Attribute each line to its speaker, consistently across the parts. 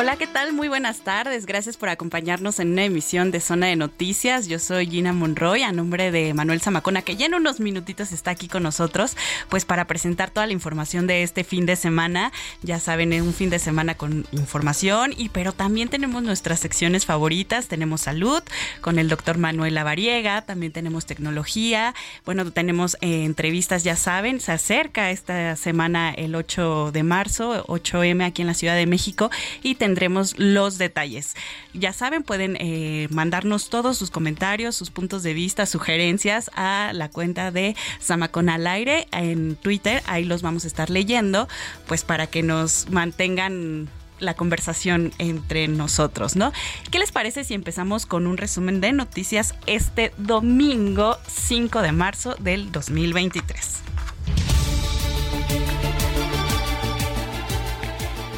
Speaker 1: Hola, ¿qué tal? Muy buenas tardes. Gracias por acompañarnos en una emisión de Zona de Noticias. Yo soy Gina Monroy, a nombre de Manuel Zamacona, que ya en unos minutitos está aquí con nosotros, pues para presentar toda la información de este fin de semana. Ya saben, es un fin de semana con información, y pero también tenemos nuestras secciones favoritas. Tenemos salud con el doctor Manuel Lavariega, también tenemos tecnología. Bueno, tenemos eh, entrevistas, ya saben, se acerca esta semana el 8 de marzo, 8M aquí en la Ciudad de México, y tendremos los detalles. Ya saben, pueden eh, mandarnos todos sus comentarios, sus puntos de vista, sugerencias a la cuenta de Zamacón al aire en Twitter. Ahí los vamos a estar leyendo, pues para que nos mantengan la conversación entre nosotros, ¿no? ¿Qué les parece si empezamos con un resumen de noticias este domingo 5 de marzo del 2023?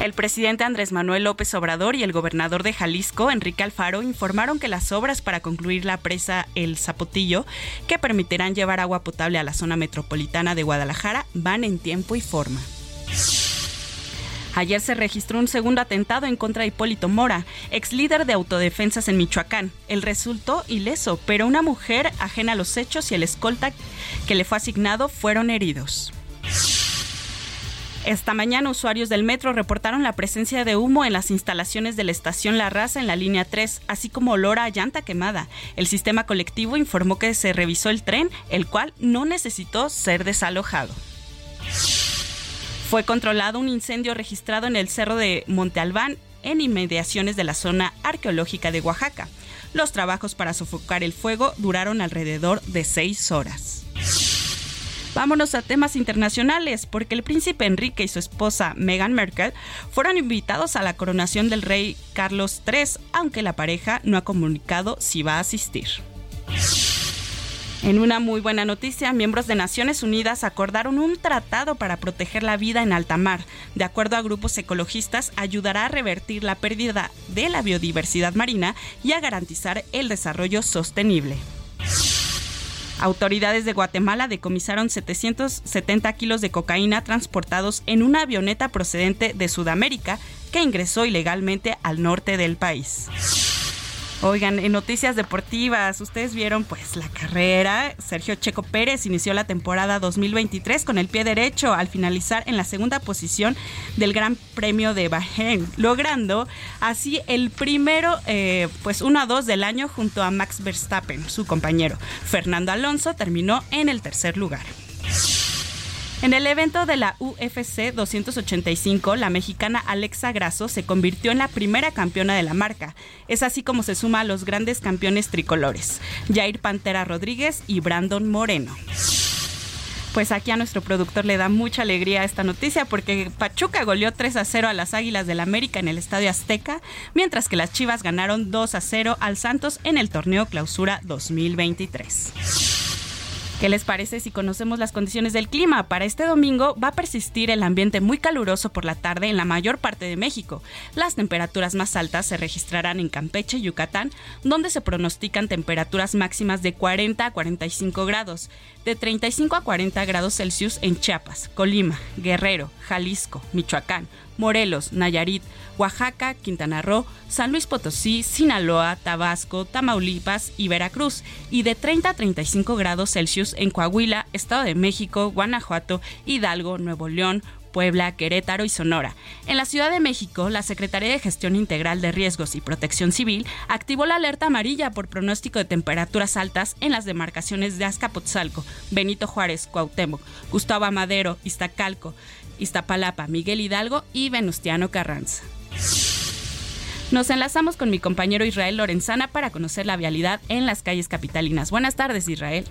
Speaker 1: El presidente Andrés Manuel López Obrador y el gobernador de Jalisco, Enrique Alfaro, informaron que las obras para concluir la presa El Zapotillo, que permitirán llevar agua potable a la zona metropolitana de Guadalajara, van en tiempo y forma. Ayer se registró un segundo atentado en contra de Hipólito Mora, ex líder de autodefensas en Michoacán. El resultó ileso, pero una mujer ajena a los hechos y el escolta que le fue asignado fueron heridos. Esta mañana usuarios del metro reportaron la presencia de humo en las instalaciones de la estación La Raza en la línea 3, así como olor a llanta quemada. El sistema colectivo informó que se revisó el tren, el cual no necesitó ser desalojado. Fue controlado un incendio registrado en el cerro de Monte Albán, en inmediaciones de la zona arqueológica de Oaxaca. Los trabajos para sofocar el fuego duraron alrededor de seis horas. Vámonos a temas internacionales, porque el príncipe Enrique y su esposa Meghan Merkel fueron invitados a la coronación del rey Carlos III, aunque la pareja no ha comunicado si va a asistir. En una muy buena noticia, miembros de Naciones Unidas acordaron un tratado para proteger la vida en alta mar. De acuerdo a grupos ecologistas, ayudará a revertir la pérdida de la biodiversidad marina y a garantizar el desarrollo sostenible. Autoridades de Guatemala decomisaron 770 kilos de cocaína transportados en una avioneta procedente de Sudamérica que ingresó ilegalmente al norte del país. Oigan, en noticias deportivas, ustedes vieron pues la carrera. Sergio Checo Pérez inició la temporada 2023 con el pie derecho al finalizar en la segunda posición del Gran Premio de Bahrein, logrando así el primero eh, pues 1 a 2 del año junto a Max Verstappen, su compañero. Fernando Alonso terminó en el tercer lugar. En el evento de la UFC 285, la mexicana Alexa Grasso se convirtió en la primera campeona de la marca. Es así como se suma a los grandes campeones tricolores, Jair Pantera Rodríguez y Brandon Moreno. Pues aquí a nuestro productor le da mucha alegría esta noticia porque Pachuca goleó 3 a 0 a las Águilas del América en el Estadio Azteca, mientras que las Chivas ganaron 2 a 0 al Santos en el torneo Clausura 2023. ¿Qué les parece si conocemos las condiciones del clima? Para este domingo va a persistir el ambiente muy caluroso por la tarde en la mayor parte de México. Las temperaturas más altas se registrarán en Campeche y Yucatán, donde se pronostican temperaturas máximas de 40 a 45 grados, de 35 a 40 grados Celsius en Chiapas, Colima, Guerrero, Jalisco, Michoacán, Morelos, Nayarit, Oaxaca, Quintana Roo, San Luis Potosí, Sinaloa, Tabasco, Tamaulipas y Veracruz, y de 30 a 35 grados Celsius en Coahuila, Estado de México, Guanajuato, Hidalgo, Nuevo León, Puebla, Querétaro y Sonora. En la Ciudad de México, la Secretaría de Gestión Integral de Riesgos y Protección Civil activó la alerta amarilla por pronóstico de temperaturas altas en las demarcaciones de Azcapotzalco, Benito Juárez, Cuauhtémoc, Gustavo Amadero, Iztacalco, Iztapalapa, Miguel Hidalgo y Venustiano Carranza. Nos enlazamos con mi compañero Israel Lorenzana para conocer la vialidad en las calles capitalinas. Buenas tardes, Israel.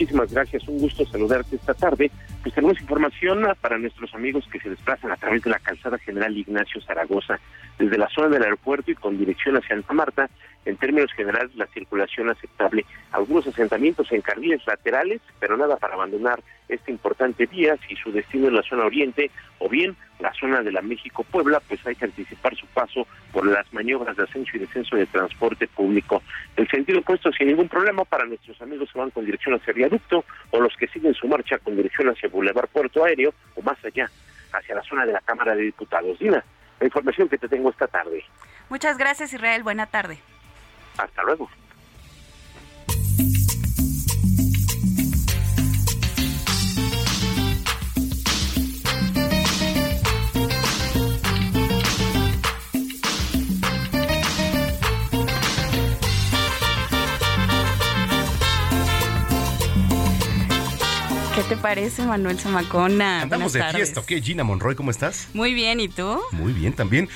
Speaker 2: Muchísimas gracias, un gusto saludarte esta tarde. Pues tenemos información para nuestros amigos que se desplazan a través de la calzada general Ignacio Zaragoza, desde la zona del aeropuerto y con dirección hacia Santa Marta. En términos generales, la circulación aceptable. Algunos asentamientos en carriles laterales, pero nada para abandonar esta importante vía si su destino es la zona oriente o bien la zona de la México-Puebla, pues hay que anticipar su paso por las maniobras de ascenso y descenso de transporte público. El sentido opuesto sin ningún problema para nuestros amigos que van con dirección hacia viaducto o los que siguen su marcha con dirección hacia Boulevard Puerto Aéreo o más allá, hacia la zona de la Cámara de Diputados. Dina, la información que te tengo esta tarde.
Speaker 1: Muchas gracias Israel, buena tarde.
Speaker 2: Hasta luego.
Speaker 1: ¿Qué te parece, Manuel Zamacona?
Speaker 3: Andamos de fiesta, ¿qué? Gina Monroy, ¿cómo estás?
Speaker 1: Muy bien, ¿y tú?
Speaker 3: Muy bien, también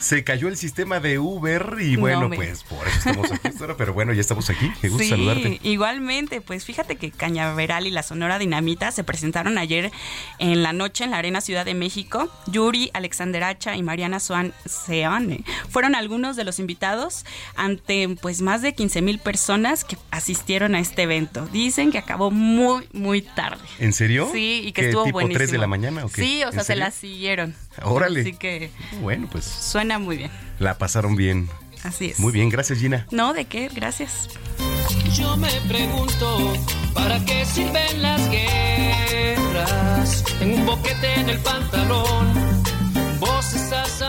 Speaker 3: se cayó el sistema de Uber y bueno, pues por eso estamos aquí, pero bueno, ya estamos aquí. Qué gusto saludarte.
Speaker 1: Igualmente, pues fíjate que Cañaveral y la Sonora Dinamita se presentaron ayer en la noche en la Arena Ciudad de México. Yuri, Alexander Hacha y Mariana Swan Seane fueron algunos de los invitados ante pues más de 15 mil personas que asistieron a este evento. Dicen que acabó muy, muy tarde.
Speaker 3: ¿En serio?
Speaker 1: Sí, y que estuvo tipo buenísimo.
Speaker 3: 3 de la mañana o qué?
Speaker 1: Sí, o sea, se la siguieron.
Speaker 3: Órale.
Speaker 1: Así que.
Speaker 3: Bueno, pues.
Speaker 1: Suena muy bien.
Speaker 3: La pasaron bien.
Speaker 1: Así es.
Speaker 3: Muy bien, gracias Gina.
Speaker 1: No, ¿de qué? Gracias.
Speaker 4: Yo me pregunto, ¿para qué sirven las guerras? Tengo un boquete en el pantalón, vos estás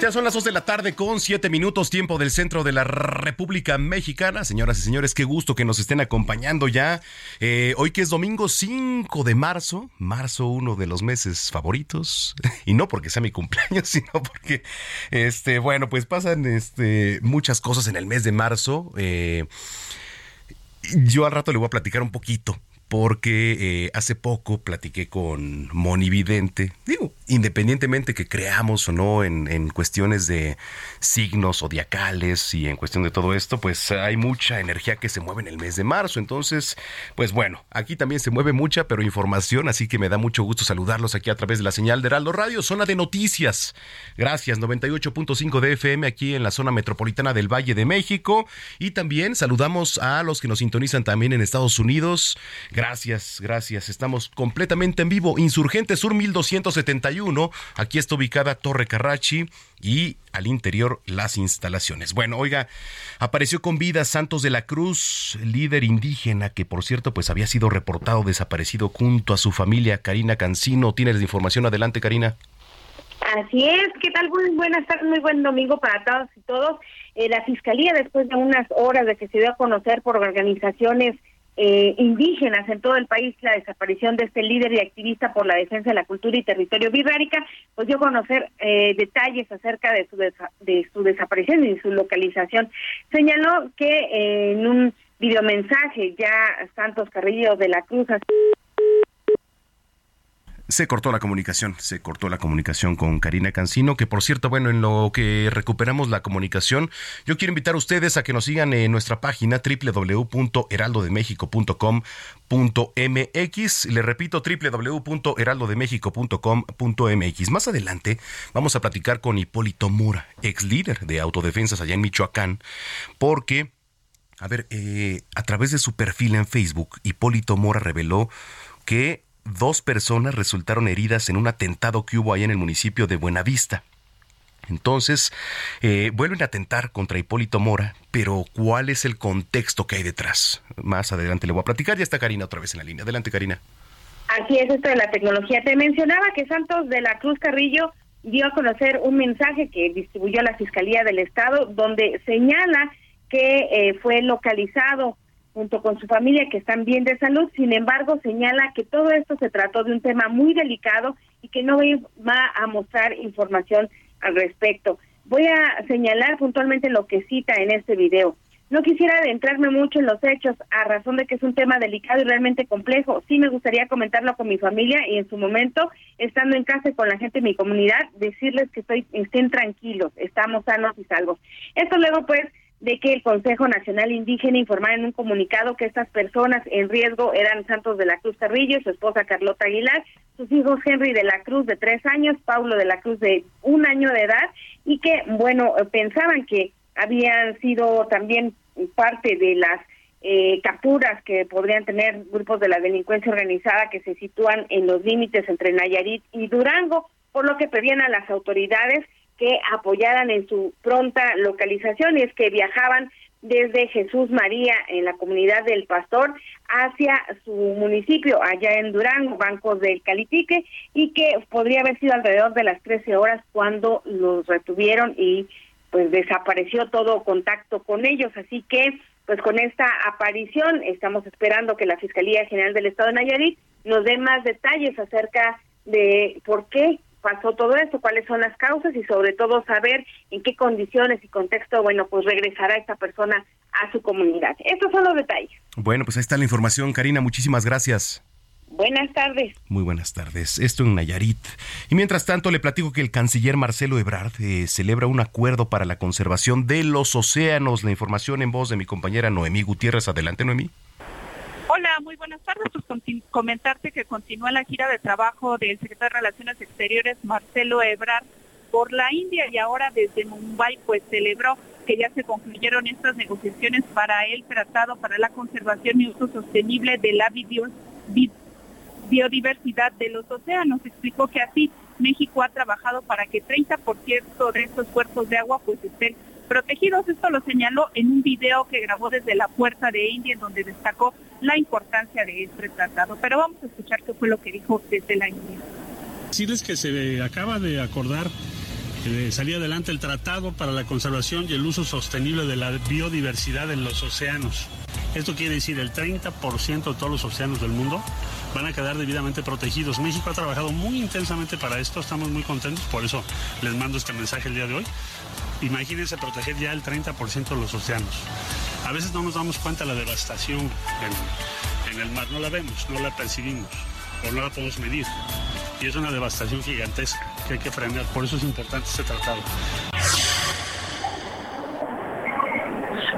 Speaker 3: Ya son las 2 de la tarde con 7 minutos tiempo del centro de la República Mexicana. Señoras y señores, qué gusto que nos estén acompañando ya. Eh, hoy que es domingo 5 de marzo, marzo uno de los meses favoritos. Y no porque sea mi cumpleaños, sino porque, este, bueno, pues pasan este, muchas cosas en el mes de marzo. Eh, yo al rato le voy a platicar un poquito porque eh, hace poco platiqué con Moni Vidente, digo, independientemente que creamos o no en, cuestiones de signos zodiacales y en cuestión de todo esto, pues hay mucha energía que se mueve en el mes de marzo. Entonces, pues bueno, aquí también se mueve mucha, pero información, así que me da mucho gusto saludarlos aquí a través de la señal de Heraldo Radio, zona de noticias. Gracias, 98.5 de FM aquí en la zona metropolitana del Valle de México. Y también saludamos a los que nos sintonizan también en Estados Unidos. Gracias, gracias. Estamos completamente en vivo. Insurgente Sur 1271. Aquí está ubicada Torre Carrachi y al interior las instalaciones. Bueno, oiga, apareció con vida Santos de la Cruz, líder indígena que por cierto pues había sido reportado desaparecido junto a su familia. Karina Cancino, ¿tienes la información? Adelante, Karina.
Speaker 5: Así es, ¿qué tal? Muy buenas tardes, muy buen domingo para todos y todos. Eh, la Fiscalía, después de unas horas de que se dio a conocer por organizaciones eh, indígenas en todo el país la desaparición de este líder y activista por la defensa de la cultura y territorio birrárica, pues dio a conocer eh, detalles acerca de su, de su desaparición y su localización. Señaló que eh, en un videomensaje ya Santos Carrillo de la Cruz
Speaker 3: se cortó la comunicación, se cortó la comunicación con Karina Cancino, que por cierto, bueno, en lo que recuperamos la comunicación, yo quiero invitar a ustedes a que nos sigan en nuestra página www.heraldodemexico.com.mx. Le repito, www.heraldodemexico.com.mx. Más adelante vamos a platicar con Hipólito Mura, ex líder de autodefensas allá en Michoacán, porque, a ver, eh, a través de su perfil en Facebook, Hipólito Mora reveló que dos personas resultaron heridas en un atentado que hubo ahí en el municipio de Buenavista. Entonces, eh, vuelven a atentar contra Hipólito Mora, pero ¿cuál es el contexto que hay detrás? Más adelante le voy a platicar. Ya está Karina otra vez en la línea. Adelante, Karina.
Speaker 5: Así es esto de la tecnología. Te mencionaba que Santos de la Cruz Carrillo dio a conocer un mensaje que distribuyó la Fiscalía del Estado, donde señala que eh, fue localizado
Speaker 6: junto con su familia que están bien de salud. Sin embargo, señala que todo esto se trató de un tema muy delicado y que no va a mostrar información al respecto. Voy a señalar puntualmente lo que cita en este video. No quisiera adentrarme mucho en los hechos a razón de que es un tema delicado y realmente complejo. Sí me gustaría comentarlo con mi familia y en su momento, estando en casa con la gente de mi comunidad, decirles que estoy, estén tranquilos, estamos sanos y salvos. Esto luego pues de que el Consejo Nacional Indígena informara en un comunicado que estas personas en riesgo eran Santos de la Cruz Carrillo, su esposa Carlota Aguilar, sus hijos Henry de la Cruz de tres años, Paulo de la Cruz de un año de edad y que, bueno, pensaban que habían sido también parte de las eh, capturas que podrían tener grupos de la delincuencia organizada que se sitúan en los límites entre Nayarit y Durango, por lo que pedían a las autoridades que apoyaran en su pronta localización y es que viajaban desde Jesús María en la comunidad del Pastor hacia su municipio allá en Durango, Banco del Calitique, y que podría haber sido alrededor de las 13 horas cuando los retuvieron y pues desapareció todo contacto con ellos. Así que, pues con esta aparición estamos esperando que la Fiscalía General del Estado de Nayarit nos dé más detalles acerca de por qué pasó todo esto, cuáles son las causas y sobre todo saber en qué condiciones y contexto, bueno, pues regresará esta persona a su comunidad. Estos son los detalles.
Speaker 3: Bueno, pues ahí está la información, Karina, muchísimas gracias.
Speaker 6: Buenas tardes.
Speaker 3: Muy buenas tardes. Esto en Nayarit. Y mientras tanto, le platico que el canciller Marcelo Ebrard eh, celebra un acuerdo para la conservación de los océanos. La información en voz de mi compañera Noemí Gutiérrez. Adelante, Noemí.
Speaker 7: Hola, muy buenas tardes. Pues comentarte que continúa la gira de trabajo del secretario de Relaciones Exteriores, Marcelo Ebrard, por la India y ahora desde Mumbai, pues celebró que ya se concluyeron estas negociaciones para el Tratado para la Conservación y Uso Sostenible de la Biodiversidad de los océanos. Explicó que así México ha trabajado para que 30% de estos cuerpos de agua pues estén protegidos. Esto lo señaló en un video que grabó desde la puerta de India en donde destacó la importancia de este tratado. Pero vamos a escuchar qué fue lo que dijo desde la India.
Speaker 8: Decirles que se acaba de acordar eh, salir adelante el Tratado para la Conservación y el Uso Sostenible de la Biodiversidad en los Océanos. Esto quiere decir el 30% de todos los océanos del mundo van a quedar debidamente protegidos. México ha trabajado muy intensamente para esto, estamos muy contentos, por eso les mando este mensaje el día de hoy. Imagínense proteger ya el 30% de los océanos. A veces no nos damos cuenta de la devastación en, en el mar, no la vemos, no la percibimos o no la podemos medir. Y es una devastación gigantesca que hay que frenar, por eso es importante este tratado.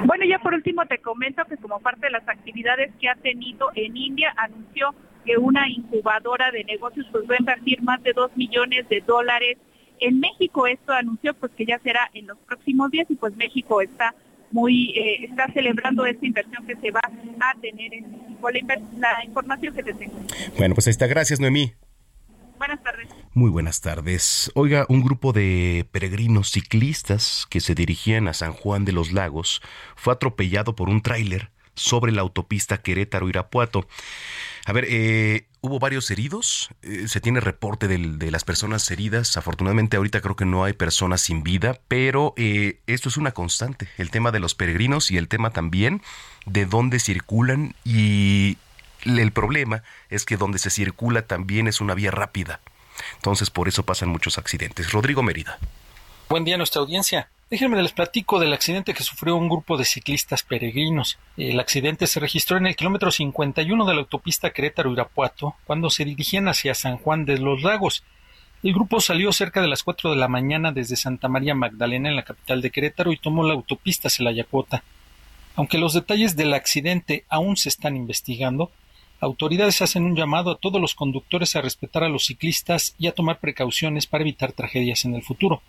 Speaker 7: Bueno, ya por último te comento que como parte de las actividades que ha tenido en India, anunció que una incubadora de negocios pues va a invertir más de 2 millones de dólares en México. Esto anunció pues que ya será en los próximos días y pues México está muy eh, está celebrando esta inversión que se va a tener en México. La, información que te tengo.
Speaker 3: Bueno, pues ahí está. Gracias, Noemí.
Speaker 7: Buenas tardes.
Speaker 3: Muy buenas tardes. Oiga, un grupo de peregrinos ciclistas que se dirigían a San Juan de los Lagos fue atropellado por un tráiler sobre la autopista Querétaro-Irapuato. A ver, eh, hubo varios heridos, eh, se tiene reporte de las personas heridas, afortunadamente ahorita creo que no hay personas sin vida, pero eh, esto es una constante, el tema de los peregrinos y el tema también de dónde circulan y el problema es que donde se circula también es una vía rápida, entonces por eso pasan muchos accidentes. Rodrigo Mérida.
Speaker 9: Buen día a nuestra audiencia. Déjenme les platico del accidente que sufrió un grupo de ciclistas peregrinos. El accidente se registró en el kilómetro 51 de la autopista Querétaro-Irapuato cuando se dirigían hacia San Juan de los Lagos. El grupo salió cerca de las 4 de la mañana desde Santa María Magdalena en la capital de Querétaro y tomó la autopista Celayacota. Aunque los detalles del accidente aún se están investigando, autoridades hacen un llamado a todos los conductores a respetar a los ciclistas y a tomar precauciones para evitar tragedias en el futuro.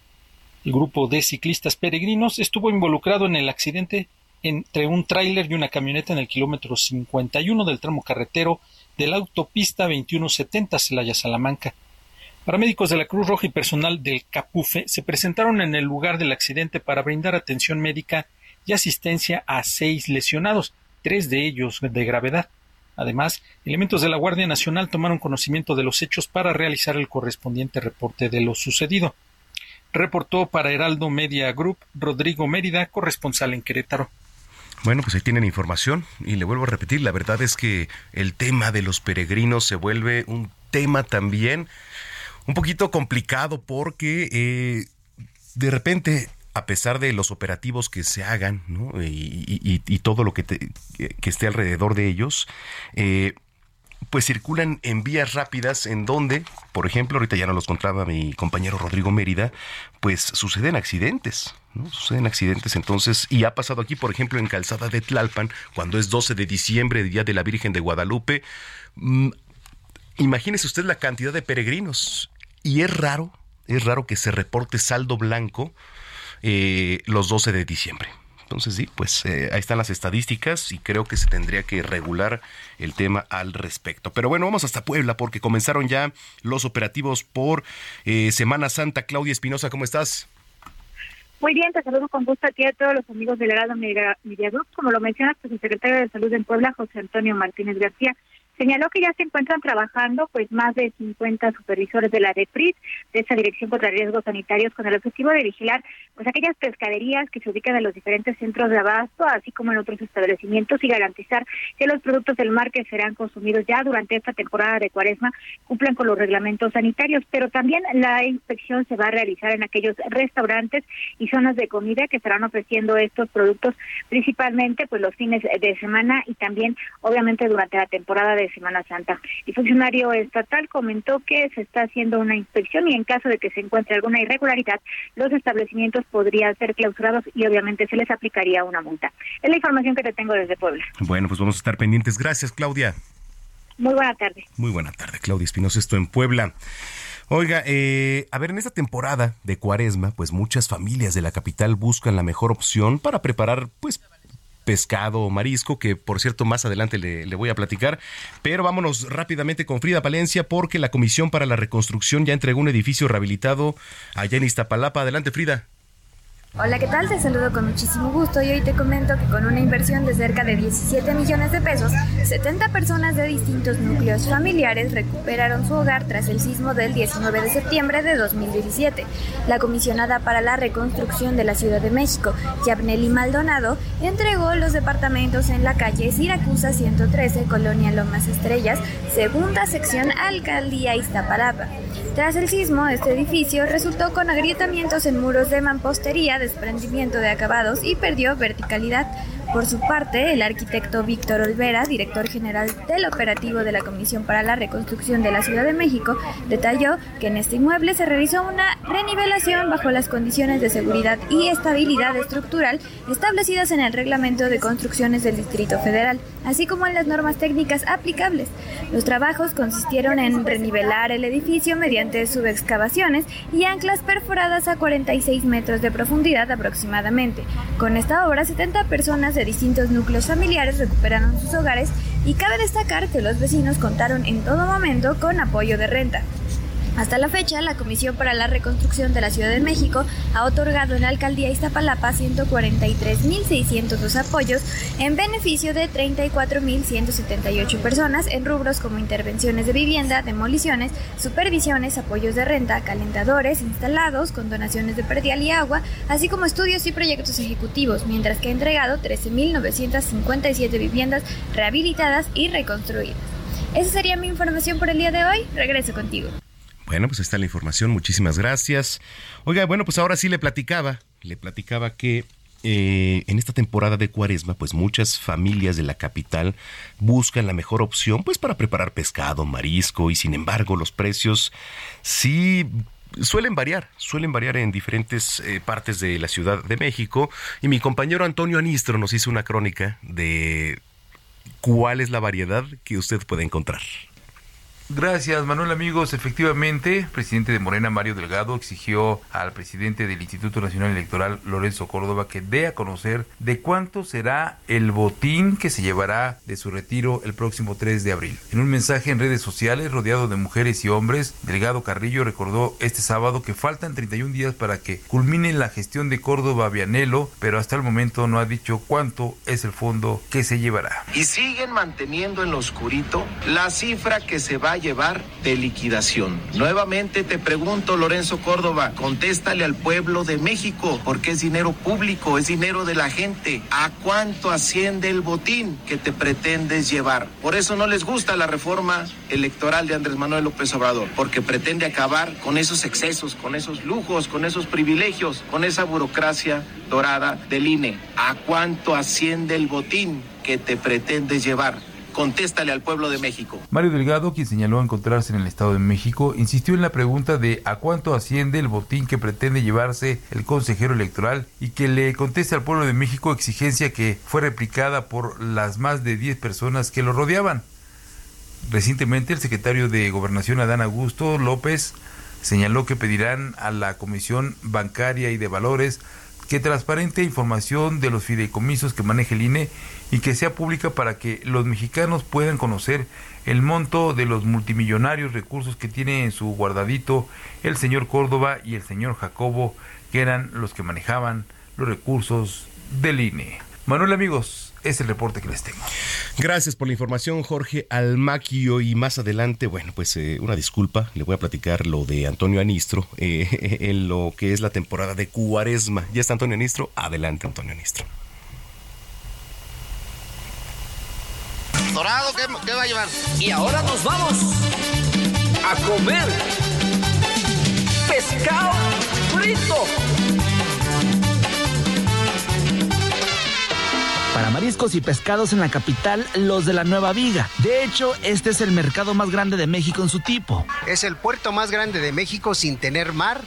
Speaker 9: El grupo de ciclistas peregrinos estuvo involucrado en el accidente entre un tráiler y una camioneta en el kilómetro 51 del tramo carretero de la autopista 2170 Celaya-Salamanca. Paramédicos de la Cruz Roja y personal del CAPUFE se presentaron en el lugar del accidente para brindar atención médica y asistencia a seis lesionados, tres de ellos de gravedad. Además, elementos de la Guardia Nacional tomaron conocimiento de los hechos para realizar el correspondiente reporte de lo sucedido. Reportó para Heraldo Media Group Rodrigo Mérida, corresponsal en Querétaro.
Speaker 3: Bueno, pues ahí tienen información y le vuelvo a repetir, la verdad es que el tema de los peregrinos se vuelve un tema también un poquito complicado porque eh, de repente a pesar de los operativos que se hagan y, todo lo que, que, esté alrededor de ellos, eh, pues circulan en vías rápidas en donde, por ejemplo, ahorita ya no los contaba mi compañero Rodrigo Mérida, pues suceden accidentes. ¿no? Suceden accidentes entonces, y ha pasado aquí, por ejemplo, en Calzada de Tlalpan, cuando es 12 de diciembre, Día de la Virgen de Guadalupe. Mm, imagínese usted la cantidad de peregrinos. Y es raro, es raro que se reporte saldo blanco eh, los 12 de diciembre. Entonces, sí, pues eh, ahí están las estadísticas y creo que se tendría que regular el tema al respecto. Pero bueno, vamos hasta Puebla porque comenzaron ya los operativos por eh, Semana Santa. Claudia Espinosa, ¿cómo estás?
Speaker 5: Muy bien, te saludo con gusto a ti a todos los amigos del Herado Media Group. Como lo mencionas, pues el secretario de Salud en Puebla, José Antonio Martínez García, Señaló que ya se encuentran trabajando pues más de 50 supervisores de la DEPRIS, de esa Dirección contra Riesgos Sanitarios, con el objetivo de vigilar pues aquellas pescaderías que se ubican en los diferentes centros de abasto, así como en otros establecimientos, y garantizar que los productos del mar que serán consumidos ya durante esta temporada de cuaresma cumplan con los reglamentos sanitarios. Pero también la inspección se va a realizar en aquellos restaurantes y zonas de comida que estarán ofreciendo estos productos, principalmente pues los fines de semana y también obviamente durante la temporada de Semana Santa. El funcionario estatal comentó que se está haciendo una inspección y en caso de que se encuentre alguna irregularidad, los establecimientos podrían ser clausurados y obviamente se les aplicaría una multa. Es la información que te tengo desde Puebla.
Speaker 3: Bueno, pues vamos a estar pendientes. Gracias, Claudia.
Speaker 5: Muy buena tarde.
Speaker 3: Muy buena tarde, Claudia Espinosa, esto en Puebla. Oiga, eh, a ver, en esta temporada de cuaresma, pues muchas familias de la capital buscan la mejor opción para preparar, pues, pescado o marisco, que por cierto más adelante le, le, voy a platicar. Pero vámonos rápidamente con Frida Palencia porque la Comisión para la Reconstrucción ya entregó un edificio rehabilitado allá en Iztapalapa. Adelante Frida.
Speaker 10: Hola, ¿qué tal? Te saludo con muchísimo gusto y hoy te comento que con una inversión de cerca de 17 millones de pesos, 70 personas de distintos núcleos familiares recuperaron su hogar tras el sismo del 19 de septiembre de 2017. La comisionada para la reconstrucción de la Ciudad de México, Yabneli Maldonado, entregó los departamentos en la calle Siracusa 113, Colonia Lomas Estrellas, segunda sección Alcaldía Iztapalapa. Tras el sismo, este edificio resultó con agrietamientos en muros de mampostería, desprendimiento de acabados y perdió verticalidad. Por su parte, el arquitecto Víctor Olvera, director general del operativo de la Comisión para la Reconstrucción de la Ciudad de México, detalló que en este inmueble se realizó una renivelación bajo las condiciones de seguridad y estabilidad estructural establecidas en el Reglamento de Construcciones del Distrito Federal, así como en las normas técnicas aplicables. Los trabajos consistieron en renivelar el edificio mediante subexcavaciones y anclas perforadas a 46 metros de profundidad aproximadamente. Con esta obra, 70 personas de distintos núcleos familiares recuperaron sus hogares y cabe destacar que los vecinos contaron en todo momento con apoyo de renta. Hasta la fecha, la Comisión para la Reconstrucción de la Ciudad de México ha otorgado en la alcaldía Iztapalapa 143.602 apoyos en beneficio de 34.178 personas en rubros como intervenciones de vivienda, demoliciones, supervisiones, apoyos de renta, calentadores instalados con donaciones de perdial y agua, así como estudios y proyectos ejecutivos, mientras que ha entregado 13.957 viviendas rehabilitadas y reconstruidas. Esa sería mi información por el día de hoy. Regreso contigo.
Speaker 3: Bueno, pues está la información. Muchísimas gracias. Oiga, bueno, pues ahora sí le platicaba, le platicaba que eh, en esta temporada de cuaresma, pues muchas familias de la capital buscan la mejor opción, pues para preparar pescado, marisco, y sin embargo los precios sí suelen variar, suelen variar en diferentes eh, partes de la Ciudad de México. Y mi compañero Antonio Anistro nos hizo una crónica de cuál es la variedad que usted puede encontrar.
Speaker 11: Gracias, Manuel amigos. Efectivamente, el presidente de Morena, Mario Delgado, exigió al presidente del Instituto Nacional Electoral, Lorenzo Córdoba, que dé a conocer de cuánto será el botín que se llevará de su retiro el próximo 3 de abril. En un mensaje en redes sociales, rodeado de mujeres y hombres, Delgado Carrillo recordó este sábado que faltan 31 días para que culmine la gestión de Córdoba Vianelo, pero hasta el momento no ha dicho cuánto es el fondo que se llevará.
Speaker 12: Y siguen manteniendo en lo oscurito la cifra que se va llevar de liquidación. Nuevamente te pregunto, Lorenzo Córdoba, contéstale al pueblo de México, porque es dinero público, es dinero de la gente. ¿A cuánto asciende el botín que te pretendes llevar? Por eso no les gusta la reforma electoral de Andrés Manuel López Obrador, porque pretende acabar con esos excesos, con esos lujos, con esos privilegios, con esa burocracia dorada del INE. ¿A cuánto asciende el botín que te pretendes llevar? Contéstale al pueblo de México.
Speaker 11: Mario Delgado, quien señaló encontrarse en el Estado de México, insistió en la pregunta de a cuánto asciende el botín que pretende llevarse el consejero electoral y que le conteste al pueblo de México exigencia que fue replicada por las más de 10 personas que lo rodeaban. Recientemente el secretario de Gobernación Adán Augusto López señaló que pedirán a la Comisión Bancaria y de Valores que transparente información de los fideicomisos que maneja el INE y que sea pública para que los mexicanos puedan conocer el monto de los multimillonarios recursos que tiene en su guardadito el señor Córdoba y el señor Jacobo, que eran los que manejaban los recursos del INE. Manuel amigos, es el reporte que les tengo.
Speaker 3: Gracias por la información, Jorge Almaquio. Y más adelante, bueno, pues eh, una disculpa, le voy a platicar lo de Antonio Anistro eh, en lo que es la temporada de Cuaresma. ¿Ya está Antonio Anistro? Adelante, Antonio Anistro.
Speaker 13: Dorado, ¿qué, ¿qué va a llevar? Y ahora nos vamos a comer pescado frito.
Speaker 14: Para mariscos y pescados en la capital, los de la Nueva Viga. De hecho, este es el mercado más grande de México en su tipo.
Speaker 15: Es el puerto más grande de México sin tener mar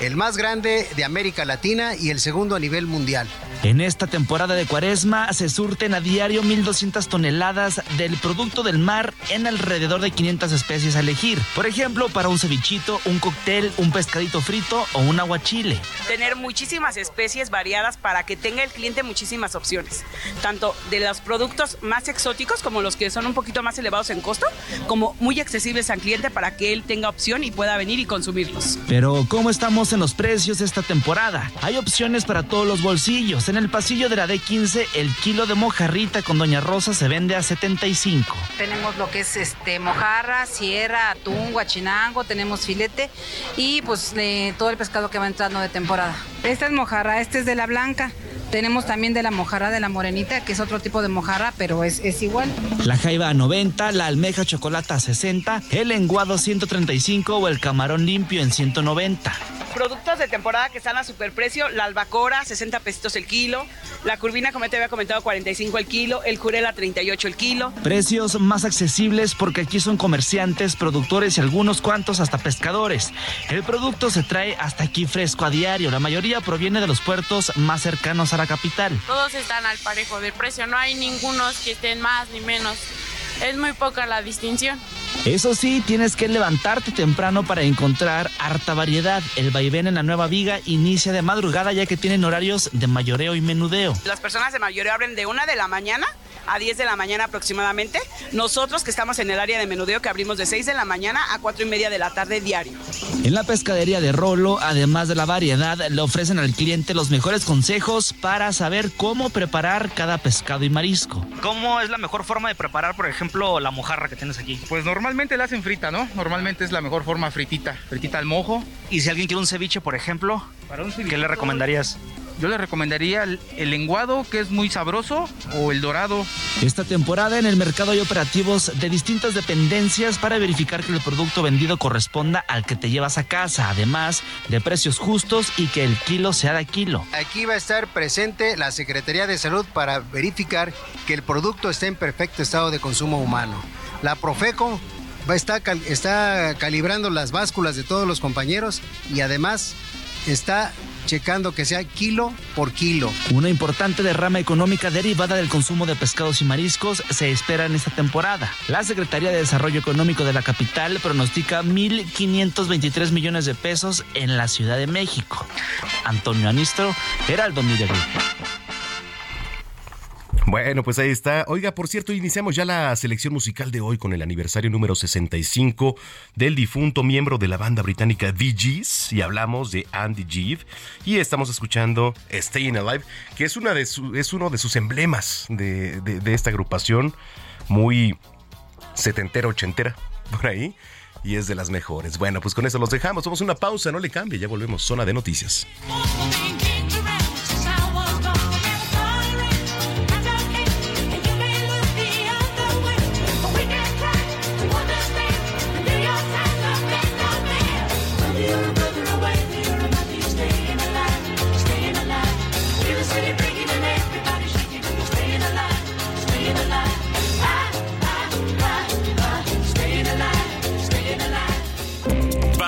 Speaker 15: el más grande de América Latina y el segundo a nivel mundial.
Speaker 14: En esta temporada de cuaresma se surten a diario 1.200 toneladas del producto del mar en alrededor de 500 especies a elegir. Por ejemplo, para un cevichito, un cóctel, un pescadito frito o un aguachile.
Speaker 16: Tener muchísimas especies variadas para que tenga el cliente muchísimas opciones, tanto de los productos más exóticos como los que son un poquito más elevados en costo, como muy accesibles al cliente para que él tenga opción y pueda venir y consumirlos.
Speaker 14: Pero, ¿cómo estamos en los precios esta temporada. Hay opciones para todos los bolsillos. En el pasillo de la D15, el kilo de mojarrita con Doña Rosa se vende a 75.
Speaker 17: Tenemos lo que es este mojarra, sierra, atún, guachinango, tenemos filete y pues eh, todo el pescado que va entrando de temporada. Esta es mojarra, este es de la blanca. Tenemos también de la mojarra de la morenita, que es otro tipo de mojarra, pero es, es igual.
Speaker 14: La jaiba a 90, la almeja chocolate a 60, el lenguado 135 o el camarón limpio en 190
Speaker 16: productos de temporada que están a superprecio, la albacora, 60 pesitos el kilo, la curvina, como te había comentado, 45 el kilo, el jurela, 38 el kilo.
Speaker 14: Precios más accesibles porque aquí son comerciantes, productores y algunos cuantos hasta pescadores. El producto se trae hasta aquí fresco a diario, la mayoría proviene de los puertos más cercanos a la capital.
Speaker 18: Todos están al parejo del precio, no hay ningunos que estén más ni menos. Es muy poca la distinción.
Speaker 14: Eso sí, tienes que levantarte temprano para encontrar harta variedad. El vaivén en la Nueva Viga inicia de madrugada ya que tienen horarios de mayoreo y menudeo.
Speaker 16: Las personas de mayoreo abren de una de la mañana a 10 de la mañana aproximadamente. Nosotros que estamos en el área de menudeo que abrimos de 6 de la mañana a 4 y media de la tarde diario.
Speaker 14: En la pescadería de Rolo, además de la variedad, le ofrecen al cliente los mejores consejos para saber cómo preparar cada pescado y marisco.
Speaker 19: ¿Cómo es la mejor forma de preparar, por ejemplo, la mojarra que tienes aquí?
Speaker 20: Pues normalmente la hacen frita, ¿no? Normalmente es la mejor forma fritita, fritita al mojo.
Speaker 19: ¿Y si alguien quiere un ceviche, por ejemplo?
Speaker 20: Para un
Speaker 19: ¿Qué le recomendarías?
Speaker 20: Yo le recomendaría el, el, lenguado, que es muy sabroso, o el dorado.
Speaker 14: Esta temporada en el mercado hay operativos de distintas dependencias para verificar que el producto vendido corresponda al que te llevas a casa, además de precios justos y que el kilo sea de kilo.
Speaker 15: Aquí va a estar presente la Secretaría de Salud para verificar que el producto esté en perfecto estado de consumo humano. La Profeco va a estar, está calibrando las básculas de todos los compañeros y además está checando que sea kilo por kilo.
Speaker 14: Una importante derrama económica derivada del consumo de pescados y mariscos se espera en esta temporada. La Secretaría de Desarrollo Económico de la capital pronostica 1.523 millones de pesos en la Ciudad de México. Antonio Anistro, Heraldo Media.
Speaker 3: Bueno, pues ahí está. Oiga, por cierto, iniciamos ya la selección musical de hoy con el aniversario número 65 del difunto miembro de la banda británica Gees y hablamos de Andy Gibb y estamos escuchando Staying Alive, que es, una de es uno de sus emblemas de, de, esta agrupación muy setentera, ochentera. por ahí y es de las mejores. Bueno, pues con eso los dejamos. Somos una pausa, no le cambie, ya volvemos. Zona de noticias.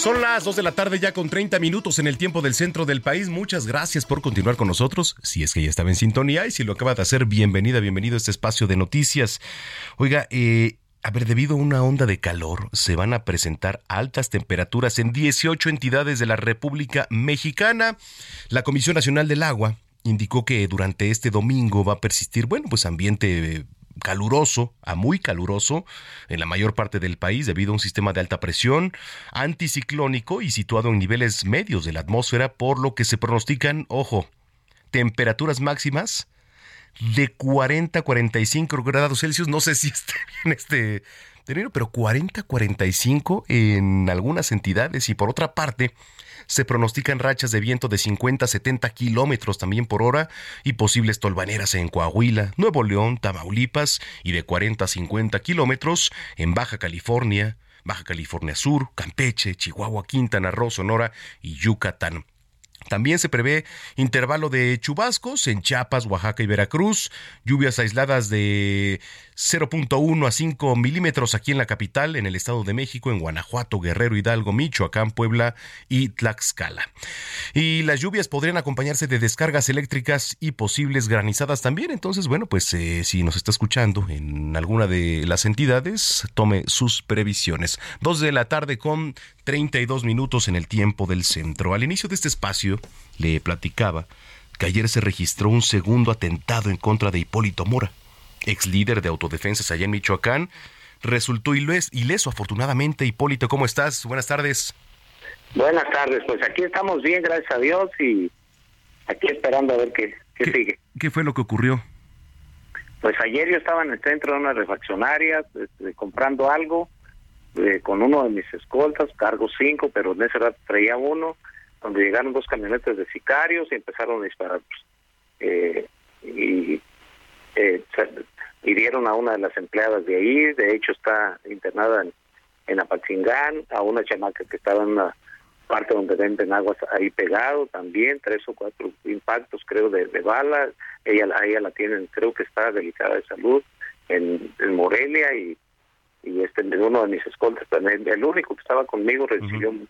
Speaker 3: Son las 2 de la tarde ya con 30 minutos en el tiempo del centro del país. Muchas gracias por continuar con nosotros. Si es que ya estaba en sintonía y si lo acaba de hacer, bienvenida, bienvenido a este espacio de noticias. Oiga, eh, a ver, debido a una onda de calor, se van a presentar altas temperaturas en 18 entidades de la República Mexicana. La Comisión Nacional del Agua indicó que durante este domingo va a persistir, bueno, pues ambiente caluroso a muy caluroso en la mayor parte del país debido a un sistema de alta presión anticiclónico y situado en niveles medios de la atmósfera, por lo que se pronostican, ojo, temperaturas máximas de 40 a 45 grados Celsius. No sé si esté bien este término, pero 40 a 45 en algunas entidades y por otra parte, se pronostican rachas de viento de 50 a 70 kilómetros también por hora y posibles tolvaneras en Coahuila, Nuevo León, Tamaulipas y de 40 a 50 kilómetros en Baja California, Baja California Sur, Campeche, Chihuahua, Quintana Roo, Sonora y Yucatán. También se prevé intervalo de chubascos en Chiapas, Oaxaca y Veracruz, lluvias aisladas de 0.1 a 5 milímetros aquí en la capital, en el Estado de México, en Guanajuato, Guerrero, Hidalgo, Michoacán, Puebla y Tlaxcala. Y las lluvias podrían acompañarse de descargas eléctricas y posibles granizadas también. Entonces, bueno, pues eh, si nos está escuchando en alguna de las entidades, tome sus previsiones. Dos de la tarde con 32 minutos en el tiempo del centro. Al inicio de este espacio le platicaba que ayer se registró un segundo atentado en contra de Hipólito Mora ex líder de autodefensas allá en Michoacán, resultó ileso, afortunadamente. Hipólito, ¿cómo estás? Buenas tardes.
Speaker 21: Buenas tardes, pues aquí estamos bien, gracias a Dios, y aquí esperando a ver qué, sigue.
Speaker 3: ¿Qué fue lo que ocurrió?
Speaker 21: Pues ayer yo estaba en el centro de una refaccionaria este, comprando algo eh, con uno de mis escoltas, cargo cinco, pero en ese rato traía uno, donde llegaron dos camionetas de sicarios y empezaron a disparar. Pues, eh, y eh, hirieron a una de las empleadas de ahí, de hecho está internada en, en Apatzingán, a una chamaca que estaba en una parte donde venden aguas ahí pegado también, tres o cuatro impactos creo de, de bala, ella, ella la tienen, creo que está delicada de salud en, Morelia y, y este uno de mis escoltas también, el único que estaba conmigo recibió un,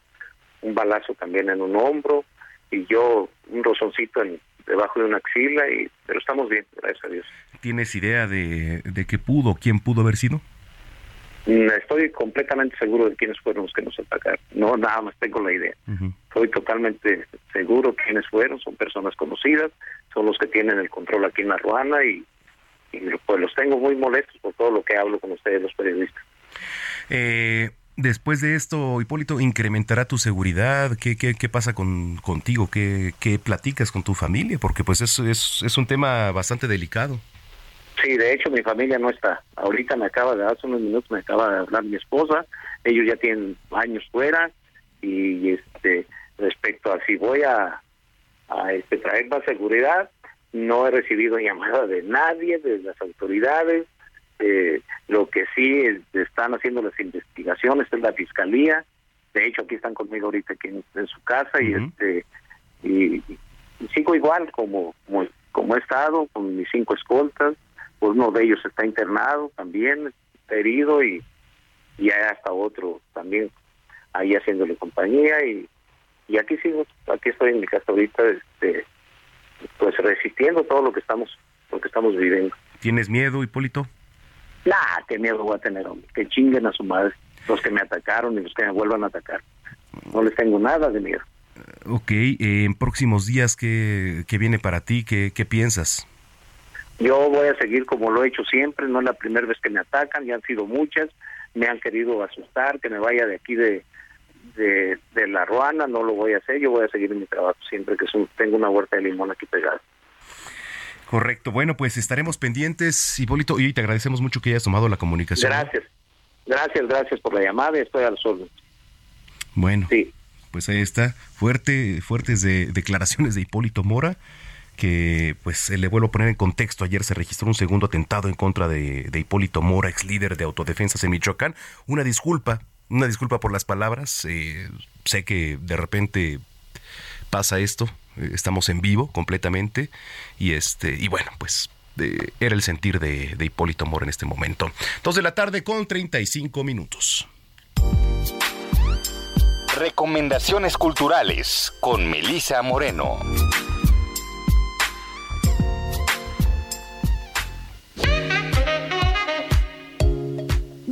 Speaker 21: un, balazo también en un hombro y yo un rozoncito en, debajo de una axila, y, pero estamos bien, gracias a Dios.
Speaker 3: ¿Tienes idea de, de qué pudo, quién pudo haber sido?
Speaker 21: Mm, estoy completamente seguro de quiénes fueron los que nos atacaron. No, nada más tengo la idea. Estoy totalmente seguro quiénes fueron. Son personas conocidas, son los que tienen el control aquí en la Ruana y, y pues los tengo muy molestos por todo lo que hablo con ustedes, los periodistas.
Speaker 3: Eh, Después de esto, Hipólito, ¿incrementará tu seguridad? ¿Qué, qué, qué pasa con, contigo? ¿Qué, ¿Qué platicas con tu familia? Porque pues es, es, es un tema bastante delicado.
Speaker 21: Sí, de hecho mi familia no está. Ahorita me acaba de, hace unos minutos me acaba de hablar mi esposa. Ellos ya tienen años fuera y este respecto a si voy a, a este, traer más seguridad, no he recibido llamada de nadie, de las autoridades. Eh, lo que sí están haciendo las investigaciones es la fiscalía. De hecho, aquí están conmigo ahorita aquí en, su casa y este y, sigo igual como, como, he estado con mis cinco escoltas. Uno de ellos está internado también, herido y, y hay hasta otro también ahí haciéndole compañía y, y aquí sigo, aquí estoy en mi casa ahorita, este, pues resistiendo todo lo que estamos, lo que estamos viviendo.
Speaker 3: ¿Tienes miedo, Hipólito?
Speaker 21: Nah, qué miedo voy a tener, hombre. Que chinguen a su madre los que me atacaron y los que me vuelvan a atacar. No les tengo nada de miedo.
Speaker 3: Ok, eh, en próximos días, ¿qué, qué viene para ti? ¿Qué, ¿Qué piensas?
Speaker 21: Yo voy a seguir como lo he hecho siempre, no es la primera vez que me atacan, ya han sido muchas, me han querido asustar, que me vaya de aquí de, de, de la Ruana, no lo voy a hacer, yo voy a seguir en mi trabajo siempre, que un- tengo una huerta de limón aquí pegada.
Speaker 3: Correcto. Bueno, pues estaremos pendientes, Hipólito, y te agradecemos mucho que hayas tomado la comunicación.
Speaker 21: Gracias, gracias, gracias por la llamada y estoy al sol.
Speaker 3: Bueno, pues ahí está. Fuerte, fuertes de, declaraciones de Hipólito Mora, que pues eh, le vuelvo a poner en contexto. Ayer se registró un segundo atentado en contra de, Hipólito Mora, ex líder de autodefensas en Michoacán. Una disculpa, una disculpa por las palabras. eh, sé que de repente pasa esto. eh, Estamos en vivo completamente. Y este, y bueno, pues era el sentir de, de Hipólito Mora en este momento. Dos de la tarde con 35 minutos.
Speaker 22: Recomendaciones culturales con Melisa Moreno.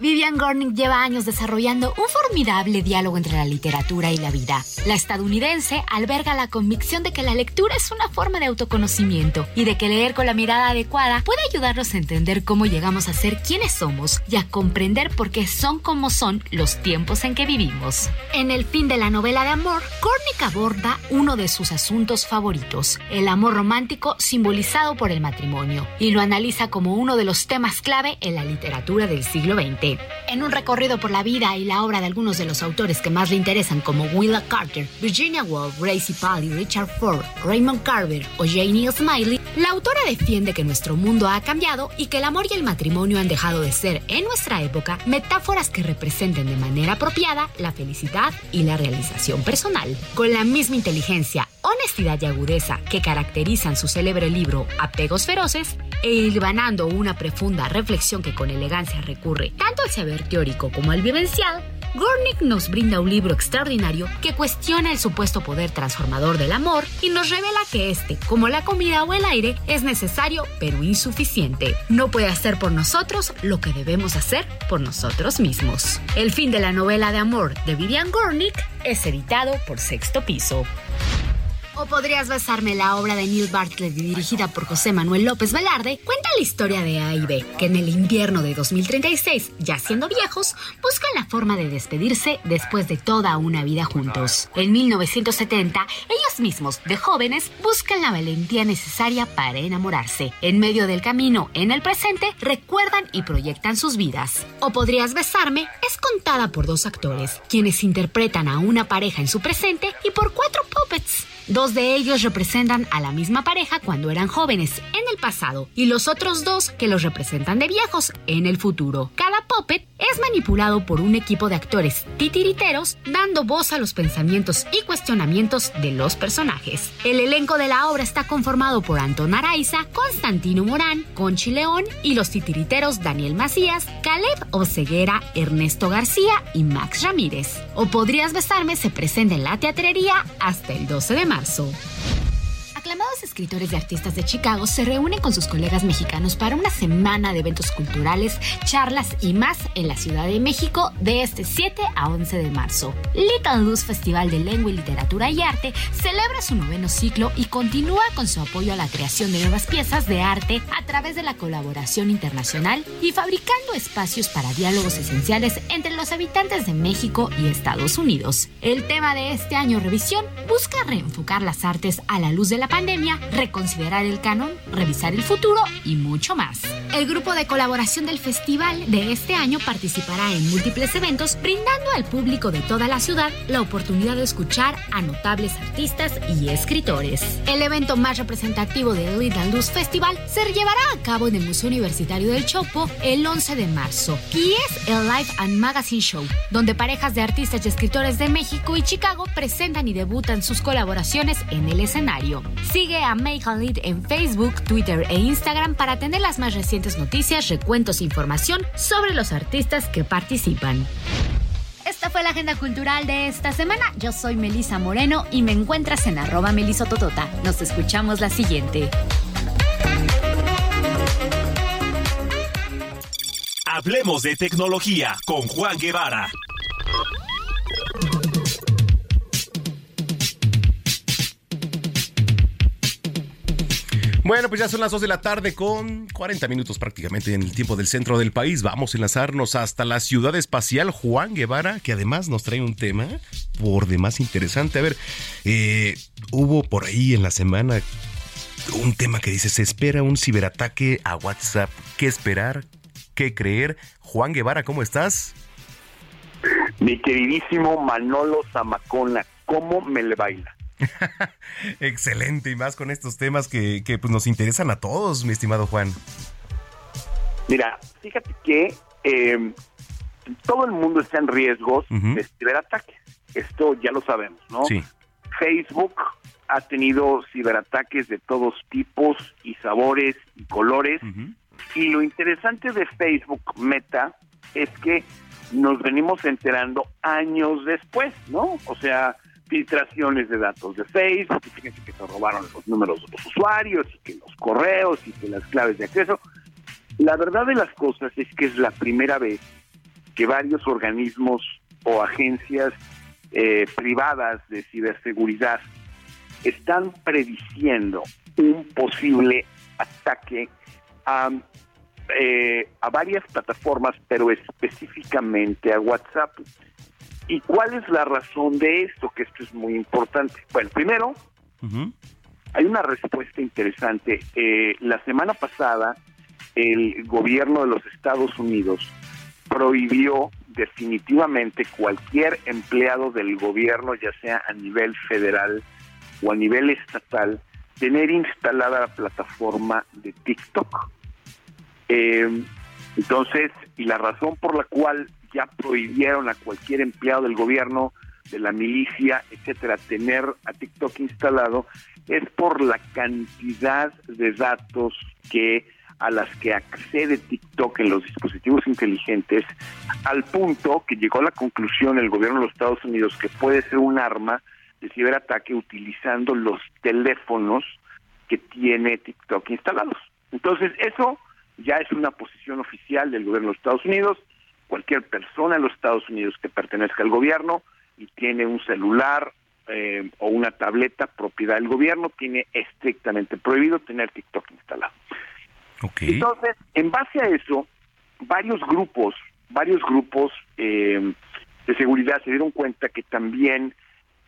Speaker 23: Vivian Gornick lleva años desarrollando un formidable diálogo entre la literatura y la vida. La estadounidense alberga la convicción de que la lectura es una forma de autoconocimiento y de que leer con la mirada adecuada puede ayudarnos a entender cómo llegamos a ser quienes somos y a comprender por qué son como son los tiempos en que vivimos. En el fin de la novela de amor, Gornick aborda uno de sus asuntos favoritos, el amor romántico simbolizado por el matrimonio, y lo analiza como uno de los temas clave en la literatura del siglo XX. En un recorrido por la vida y la obra de algunos de los autores que más le interesan como Willa Carter, Virginia Woolf, Gracie Pally, Richard Ford, Raymond Carver o Janie Smiley, la autora defiende que nuestro mundo ha cambiado y que el amor y el matrimonio han dejado de ser, en nuestra época, metáforas que representen de manera apropiada la felicidad y la realización personal. Con la misma inteligencia, honestidad y agudeza que caracterizan su célebre libro Apegos Feroces, e hilvanando una profunda reflexión que con elegancia recurre tanto al saber teórico como al vivencial, Gornick nos brinda un libro extraordinario que cuestiona el supuesto poder transformador del amor y nos revela que este, como la comida o el aire, es necesario pero insuficiente. No puede hacer por nosotros lo que debemos hacer por nosotros mismos. El fin de la novela de amor de Vivian Gornick es editado por Sexto Piso. O podrías besarme la obra de Neil Bartlett dirigida por José Manuel López Velarde, cuenta la historia de A y B, que en el invierno de 2036, ya siendo viejos, buscan la forma de despedirse después de toda una vida juntos. En 1970, ellos mismos, de jóvenes, buscan la valentía necesaria para enamorarse. En medio del camino, en el presente, recuerdan y proyectan sus vidas. O podrías besarme es contada por dos actores, quienes interpretan a una pareja en su presente y por cuatro puppets. Dos de ellos representan a la misma pareja cuando eran jóvenes en el pasado y los otros dos que los representan de viejos en el futuro. Cada puppet es manipulado por un equipo de actores titiriteros dando voz a los pensamientos y cuestionamientos de los personajes. El elenco de la obra está conformado por Anton Araiza, Constantino Morán, Conchi León y los titiriteros Daniel Macías, Caleb Oceguera, Ernesto García y Max Ramírez. O Podrías Besarme se presenta en la teatrería hasta el 12 de marzo. marzo. Aclamados escritores y artistas de Chicago se reúnen con sus colegas mexicanos para una semana de eventos culturales, charlas y más en la Ciudad de México de este 7 a 11 de marzo. Little Luz Festival de Lengua y Literatura y Arte celebra su noveno ciclo y continúa con su apoyo a la creación de nuevas piezas de arte a través de la colaboración internacional y fabricando espacios para diálogos esenciales entre los habitantes de México y Estados Unidos. El tema de este año revisión busca reenfocar las artes a la luz de la pandemia, reconsiderar el canon, revisar el futuro y mucho más. El grupo de colaboración del festival de este año participará en múltiples eventos, brindando al público de toda la ciudad la oportunidad de escuchar a notables artistas y escritores. El evento más representativo del Little Luz Festival se llevará a cabo en el Museo Universitario del Chopo el 11 de marzo y es el Live and Magazine Show, donde parejas de artistas y escritores de México y Chicago presentan y debutan sus colaboraciones en el escenario. Sigue a Make a Lead en Facebook, Twitter e Instagram para tener las más recientes noticias, recuentos e información sobre los artistas que participan. Esta fue la agenda cultural de esta semana. Yo soy Melisa Moreno y me encuentras en arroba melisototota. Nos escuchamos la siguiente.
Speaker 22: Hablemos de tecnología con Juan Guevara.
Speaker 3: Bueno, pues ya son las 2 de la tarde con 40 minutos prácticamente en el tiempo del centro del país. Vamos a enlazarnos hasta la ciudad espacial Juan Guevara, que además nos trae un tema por demás interesante. A ver, eh, hubo por ahí en la semana un tema que dice, se espera un ciberataque a WhatsApp. ¿Qué esperar? ¿Qué creer? Juan Guevara, ¿cómo estás?
Speaker 24: Mi queridísimo Manolo Zamacona, ¿cómo me le baila?
Speaker 3: Excelente, y más con estos temas que, que pues, nos interesan a todos, mi estimado Juan.
Speaker 24: Mira, fíjate que eh, todo el mundo está en riesgos de ciberataques. Esto ya lo sabemos, ¿no?
Speaker 3: Sí.
Speaker 24: Facebook ha tenido ciberataques de todos tipos y sabores y colores. Y lo interesante de Facebook Meta es que nos venimos enterando años después, ¿no? O sea, filtraciones de datos de Facebook, fíjense que se robaron los números de los usuarios, y que los correos, y que las claves de acceso. La verdad de las cosas es que es la primera vez que varios organismos o agencias eh, privadas de ciberseguridad están prediciendo un posible ataque a, eh, a varias plataformas, pero específicamente a WhatsApp. ¿Y cuál es la razón de esto? Que esto es muy importante. Bueno, primero, hay una respuesta interesante. Eh, la semana pasada, el gobierno de los Estados Unidos prohibió definitivamente cualquier empleado del gobierno, ya sea a nivel federal o a nivel estatal, tener instalada la plataforma de TikTok. Eh, entonces, y la razón por la cual ya prohibieron a cualquier empleado del gobierno, de la milicia, etcétera, tener a TikTok instalado, es por la cantidad de datos que a las que accede TikTok en los dispositivos inteligentes, al punto que llegó a la conclusión el gobierno de los Estados Unidos que puede ser un arma de ciberataque utilizando los teléfonos que tiene TikTok instalados. Entonces, eso ya es una posición oficial del gobierno de los Estados Unidos. Cualquier persona en los Estados Unidos que pertenezca al gobierno y tiene un celular eh, o una tableta propiedad del gobierno, tiene estrictamente prohibido tener TikTok instalado. Entonces, en base a eso, varios grupos, varios grupos eh, de seguridad se dieron cuenta que también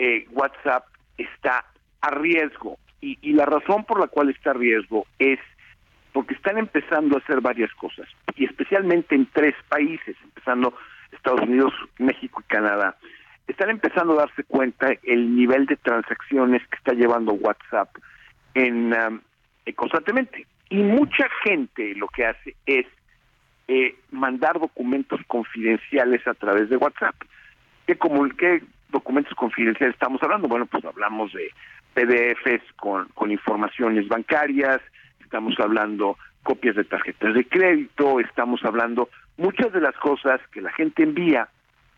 Speaker 24: eh, WhatsApp está a riesgo. Y, y la razón por la cual está a riesgo es porque están empezando a hacer varias cosas, y especialmente en tres países, empezando Estados Unidos, México y Canadá. Están empezando a darse cuenta el nivel de transacciones que está llevando WhatsApp en um, eh, constantemente. Y mucha gente lo que hace es eh, mandar documentos confidenciales a través de WhatsApp. ¿Qué, como, ¿Qué documentos confidenciales estamos hablando? Bueno, pues hablamos de PDFs con, con informaciones bancarias, estamos hablando copias de tarjetas de crédito, estamos hablando muchas de las cosas que la gente envía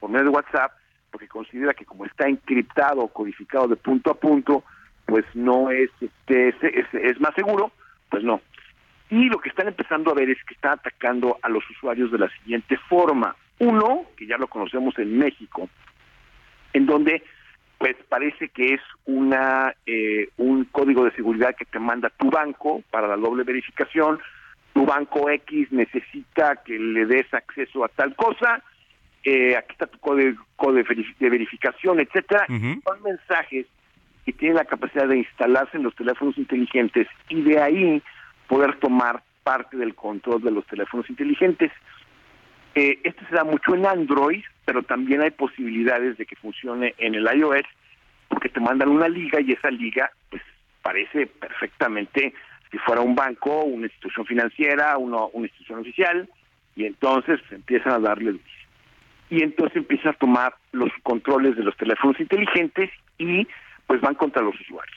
Speaker 24: por medio de WhatsApp, porque considera que como está encriptado o codificado de punto a punto, pues no es, este, es, es, más seguro, pues no. Y lo que están empezando a ver es que están atacando a los usuarios de la siguiente forma. Uno, que ya lo conocemos en México, en donde pues parece que es una eh, un código de seguridad que te manda tu banco para la doble verificación. Tu banco X necesita que le des acceso a tal cosa. Eh, aquí está tu código, de verificación, etcétera. Son mensajes que tienen la capacidad de instalarse en los teléfonos inteligentes y de ahí poder tomar parte del control de los teléfonos inteligentes. Eh, esto se da mucho en Android, pero también hay posibilidades de que funcione en el iOS, porque te mandan una liga y esa liga pues parece perfectamente si fuera un banco, una institución financiera, una institución oficial, y entonces empiezan a darle y entonces empiezan a tomar los controles de los teléfonos inteligentes y pues van contra los usuarios.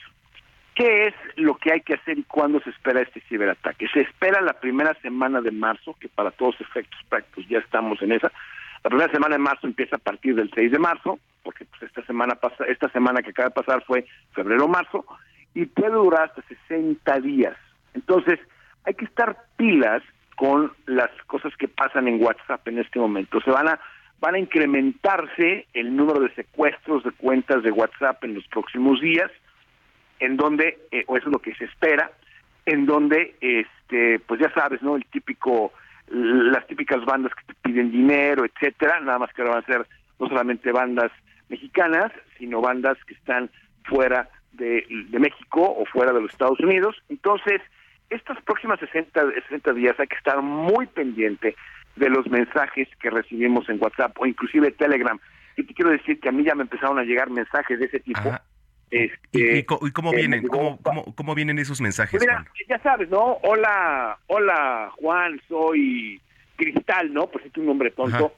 Speaker 24: ¿Qué es lo que hay que hacer y cuándo se espera este ciberataque? Se espera la primera semana de marzo, que para todos efectos prácticos ya estamos en esa. La primera semana de marzo empieza a partir del 6 de marzo, porque pues, esta semana pasa, esta semana que acaba de pasar fue febrero-marzo, y puede durar hasta 60 días. Entonces, hay que estar pilas con las cosas que pasan en WhatsApp en este momento. Se van a van a incrementarse el número de secuestros de cuentas de WhatsApp en los próximos días, en donde, eh, o eso es lo que se espera, en donde, este, pues ya sabes, ¿no? El típico, las típicas bandas que te piden dinero, etcétera, nada más que ahora van a ser no solamente bandas mexicanas, sino bandas que están fuera de, de México o fuera de los Estados Unidos. Entonces, estas próximas 60, 60 días hay que estar muy pendiente de los mensajes que recibimos en WhatsApp o inclusive Telegram. Y te quiero decir que a mí ya me empezaron a llegar mensajes de ese tipo.
Speaker 3: Este, ¿Y, cómo vienen? ¿Cómo, cómo, vienen esos mensajes?
Speaker 24: Pues ya sabes, ¿no? Hola, hola Juan, soy Cristal, ¿no? Por cierto, un nombre tonto.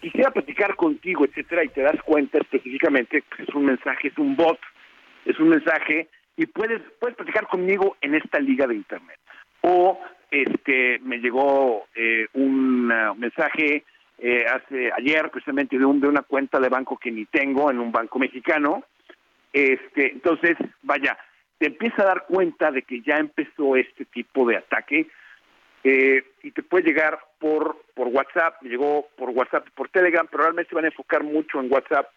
Speaker 24: Quisiera platicar contigo, etcétera, y te das cuenta específicamente que es un mensaje, es un bot, es un mensaje, y puedes, puedes platicar conmigo en esta liga de internet. O este me llegó eh, un uh, mensaje eh, hace ayer precisamente de, un, de una cuenta de banco que ni tengo en un banco mexicano este entonces vaya te empieza a dar cuenta de que ya empezó este tipo de ataque eh, y te puede llegar por por WhatsApp me llegó por WhatsApp por Telegram pero realmente se van a enfocar mucho en WhatsApp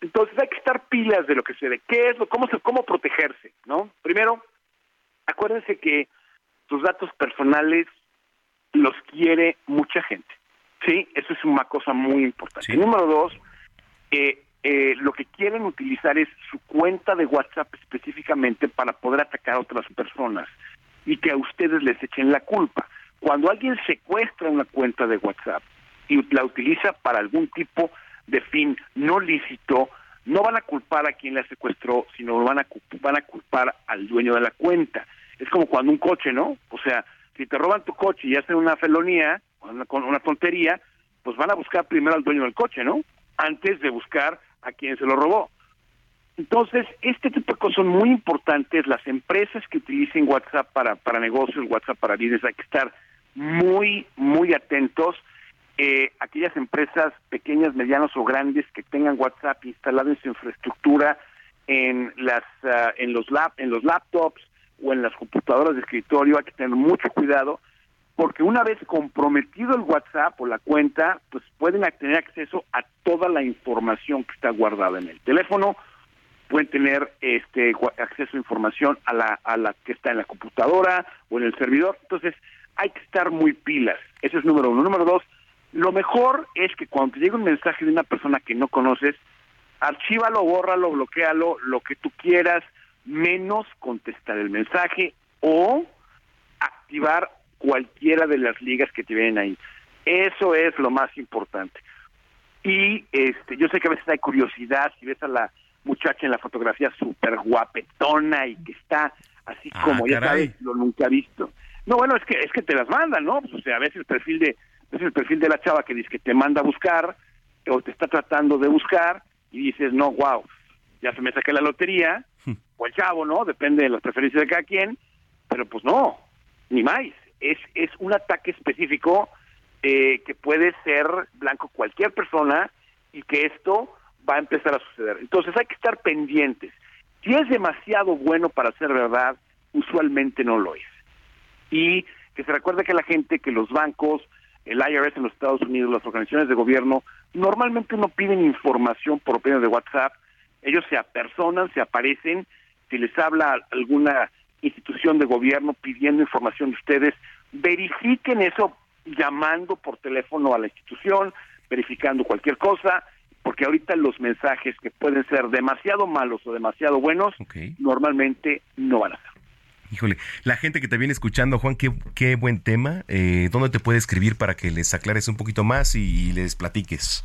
Speaker 24: entonces hay que estar pilas de lo que se ve qué es lo cómo se, cómo protegerse no primero acuérdense que tus datos personales los quiere mucha gente. Sí, eso es una cosa muy importante. Número dos, eh, eh, lo que quieren utilizar es su cuenta de WhatsApp específicamente para poder atacar a otras personas y que a ustedes les echen la culpa. Cuando alguien secuestra una cuenta de WhatsApp y la utiliza para algún tipo de fin no lícito, no van a culpar a quien la secuestró, sino van a, van a culpar al dueño de la cuenta es como cuando un coche, ¿no? O sea, si te roban tu coche y hacen una felonía, una, una tontería, pues van a buscar primero al dueño del coche, ¿no? Antes de buscar a quien se lo robó. Entonces, este tipo de cosas son muy importantes. Las empresas que utilicen WhatsApp para, para negocios, WhatsApp para business, hay que estar muy, muy atentos. Eh, aquellas empresas pequeñas, medianas o grandes que tengan WhatsApp instalado en su infraestructura, en las, ah, en los lap, en los laptops, o en las computadoras de escritorio hay que tener mucho cuidado porque una vez comprometido el WhatsApp o la cuenta, pues pueden tener acceso a toda la información que está guardada en el teléfono, pueden tener este acceso a información a la a la que está en la computadora o en el servidor, entonces hay que estar muy pilas. Ese es número uno. Número dos, lo mejor es que cuando te llegue un mensaje de una persona que no conoces, archívalo, bórralo, bloquealo, lo que tú quieras, menos contestar el mensaje o activar cualquiera de las ligas que te vienen ahí. Eso es lo más importante. Y este, yo sé que a veces hay curiosidad si ves a la muchacha en la fotografía súper guapetona y que está así ah, como ya sabes, lo nunca he visto. No, bueno, es que es que te las mandan, ¿no? Pues, o sea, a veces el perfil de a el perfil de la chava que dice que te manda a buscar o te está tratando de buscar y dices, "No, wow, ya se me saqué la lotería." o el chavo, ¿no? Depende de las preferencias de cada quien, pero pues no, ni más. Es, es un ataque específico eh, que puede ser blanco cualquier persona y que esto va a empezar a suceder. Entonces hay que estar pendientes. Si es demasiado bueno para ser verdad, usualmente no lo es. Y que se recuerde que la gente, que los bancos, el IRS en los Estados Unidos, las organizaciones de gobierno, normalmente no piden información por medio de WhatsApp, ellos se apersonan, se aparecen. Si les habla alguna institución de gobierno pidiendo información de ustedes, verifiquen eso llamando por teléfono a la institución, verificando cualquier cosa, porque ahorita los mensajes que pueden ser demasiado malos o demasiado buenos, normalmente no van a ser.
Speaker 3: Híjole, la gente que te viene escuchando, Juan, qué, qué buen tema. Eh, ¿Dónde te puede escribir para que les aclares un poquito más y les platiques?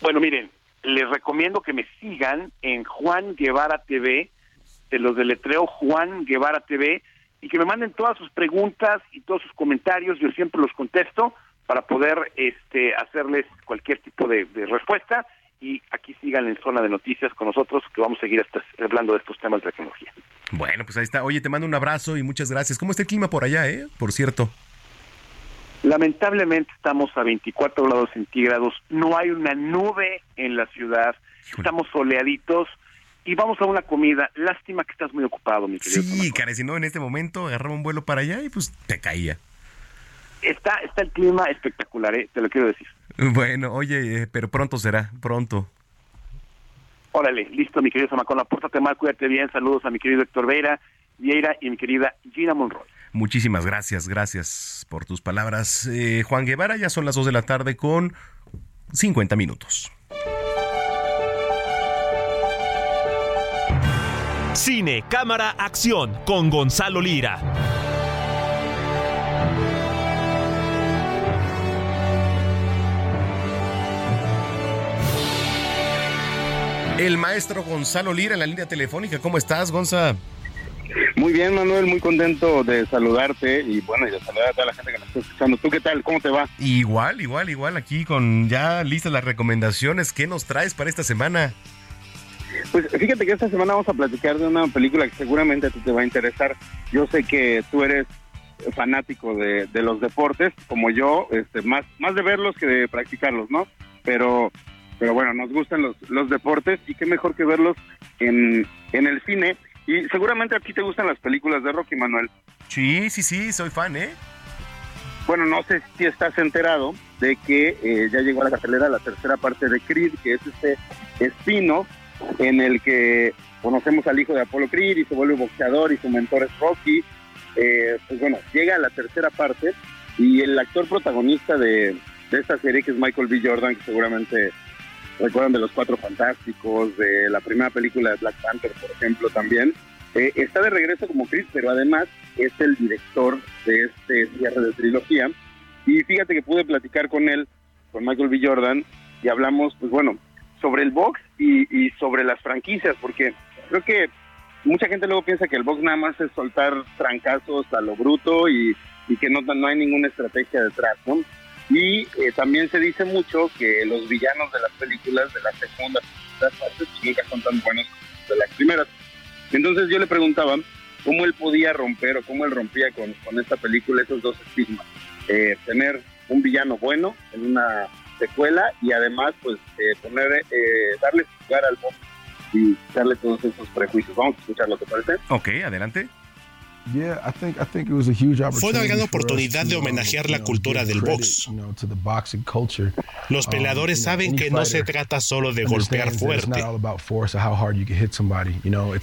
Speaker 24: Bueno, miren, les recomiendo que me sigan en Juan Guevara TV, de los deletreo Juan Guevara TV y que me manden todas sus preguntas y todos sus comentarios, yo siempre los contesto para poder este hacerles cualquier tipo de, respuesta y aquí sigan en zona de noticias con nosotros que vamos a seguir hablando de estos temas de tecnología.
Speaker 3: Bueno, pues ahí está. Oye, te mando un abrazo y muchas gracias. ¿Cómo está el clima por allá, eh? Por cierto.
Speaker 24: Lamentablemente estamos a 24 grados centígrados, no hay una nube en la ciudad, estamos soleaditos y vamos a una comida. Lástima que estás muy ocupado, mi querido.
Speaker 3: Sí, cara, si no, en este momento agarraba un vuelo para allá y pues te caía.
Speaker 24: Está, está el clima espectacular, ¿eh? te lo quiero decir.
Speaker 3: Bueno, oye, eh, pero pronto será, pronto.
Speaker 24: Órale, listo, mi querido Samacona, pórtate mal, cuídate bien, saludos a mi querido Héctor Veira, Vieira y mi querida Gina Monroy.
Speaker 3: Muchísimas gracias, gracias por tus palabras. Eh, Juan Guevara, ya son las 2 de la tarde con 50 minutos.
Speaker 22: Cine, cámara, acción con Gonzalo Lira.
Speaker 3: El maestro Gonzalo Lira en la línea telefónica. ¿Cómo estás, Gonza?
Speaker 25: Muy bien, Manuel, muy contento de saludarte y bueno, y de saludar a toda la gente que nos está escuchando. ¿Tú qué tal? ¿Cómo te va?
Speaker 3: Igual, igual, igual, aquí con ya listas las recomendaciones. ¿Qué nos traes para esta semana?
Speaker 25: Pues fíjate que esta semana vamos a platicar de una película que seguramente a ti te va a interesar. Yo sé que tú eres fanático de, de los deportes, como yo, este, más, más de verlos que de practicarlos, ¿no? Pero pero bueno, nos gustan los, los deportes y qué mejor que verlos en, en el cine. Y seguramente a ti te gustan las películas de Rocky, Manuel.
Speaker 3: Sí, sí, sí, soy fan, ¿eh?
Speaker 25: Bueno, no sé si estás enterado de que eh, ya llegó a la cartelera la tercera parte de Creed, que es este espino en el que conocemos al hijo de Apolo Creed y se vuelve boxeador y su mentor es Rocky. Eh, pues bueno, llega a la tercera parte y el actor protagonista de, de esta serie, que es Michael B. Jordan, que seguramente recuerdan de los Cuatro Fantásticos, de la primera película de Black Panther, por ejemplo, también. Eh, está de regreso como Chris, pero además es el director de este cierre de trilogía. Y fíjate que pude platicar con él, con Michael B. Jordan, y hablamos, pues bueno, sobre el box y, sobre las franquicias, porque creo que mucha gente luego piensa que el box nada más es soltar trancazos a lo bruto y, y que no, no hay ninguna estrategia detrás, ¿no? Y eh, también se dice mucho que los villanos de las películas de la segunda las partes nunca son tan buenos de las primeras. Entonces yo le preguntaba cómo él podía romper o cómo él rompía con, con esta película esos dos estigmas. Eh, tener un villano bueno en una secuela y además pues eh, poner, eh, darle lugar al box y darle todos esos prejuicios. Vamos a escucharlo, ¿te parece?
Speaker 3: Ok, adelante.
Speaker 26: Fue una gran oportunidad de homenajear la cultura del box. Los
Speaker 25: Um,
Speaker 26: peleadores saben que no se trata solo de golpear fuerte.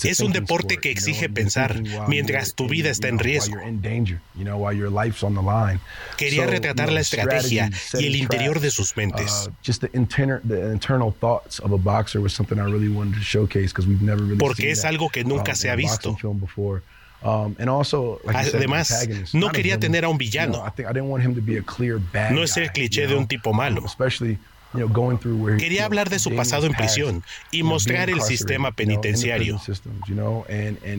Speaker 26: Es un deporte que exige pensar mientras tu vida está en riesgo. Quería retratar la estrategia y el interior de sus mentes. Porque es algo que nunca se ha visto.
Speaker 25: Um,
Speaker 26: Además, no quería tener a un villano. No es el cliché de un tipo malo. Quería hablar de su pasado en prisión y mostrar el sistema penitenciario.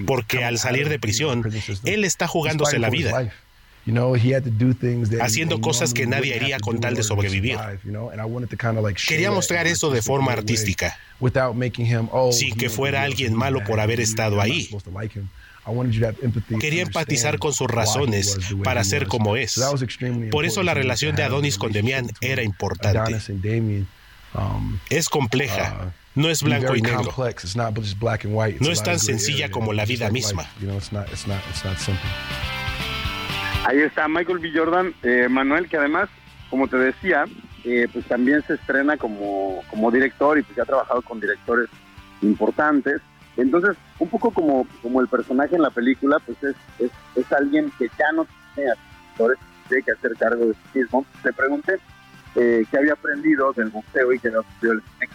Speaker 26: Porque al salir de prisión, él está jugándose la vida. Haciendo cosas que nadie haría con tal de sobrevivir. Quería mostrar eso de forma artística, sin que fuera alguien malo por haber estado ahí. Quería empatizar con sus razones para ser como es. Por eso la relación de Adonis con Demian era importante. Es compleja. No es blanco y negro. No es tan sencilla como la vida misma.
Speaker 25: Ahí está Michael B. Jordan, eh, Manuel, que además, como te decía, eh, pues también se estrena como, como director y pues ya ha trabajado con directores importantes. Entonces, un poco como, como el personaje en la película, pues es, es, es alguien que ya no tiene tiene que hacer cargo de sí mismo. Le pregunté eh, qué había aprendido del boxeo y qué había aprendido del cine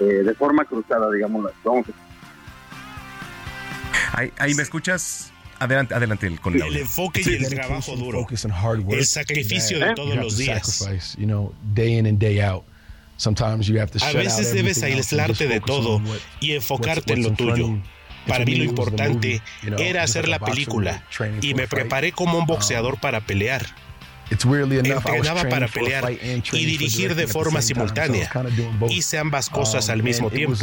Speaker 25: eh, de forma cruzada, digamos. Vamos a...
Speaker 3: Ahí, ahí me escuchas. Adelante, adelante con el,
Speaker 26: el enfoque y el trabajo duro, el sacrificio de todos los días. A veces debes aislarte de todo y enfocarte en lo tuyo. Para mí lo importante era hacer la película y me preparé como un boxeador para pelear. Entrenaba para pelear y dirigir de forma simultánea. Hice ambas cosas al mismo tiempo.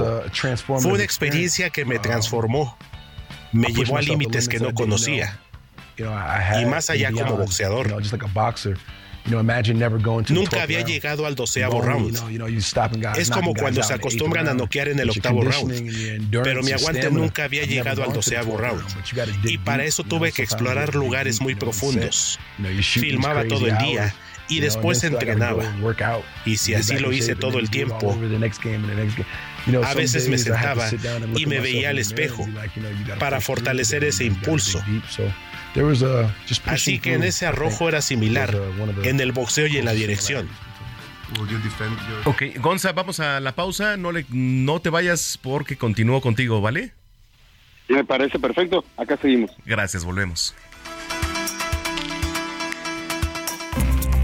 Speaker 26: Fue una experiencia que me transformó. Me llevó a límites que no conocía. y más allá como boxeador. Nunca había llegado al doceavo round. Es como cuando se acostumbran a noquear en el octavo round. Pero mi aguante nunca había llegado al doceavo round. Y para eso tuve que explorar lugares muy profundos. Filmaba todo el día y después entrenaba. Y si así lo hice todo el tiempo, a veces me sentaba y me veía al espejo para fortalecer ese impulso. Así que en ese arrojo era similar, en el boxeo y en la dirección.
Speaker 3: Ok, Gonza, vamos a la pausa. No, le, no te vayas porque continúo contigo, ¿vale?
Speaker 25: Me parece perfecto. Acá seguimos.
Speaker 3: Gracias, volvemos.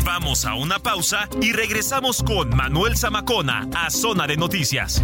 Speaker 22: Vamos a una pausa y regresamos con Manuel Zamacona a Zona de Noticias.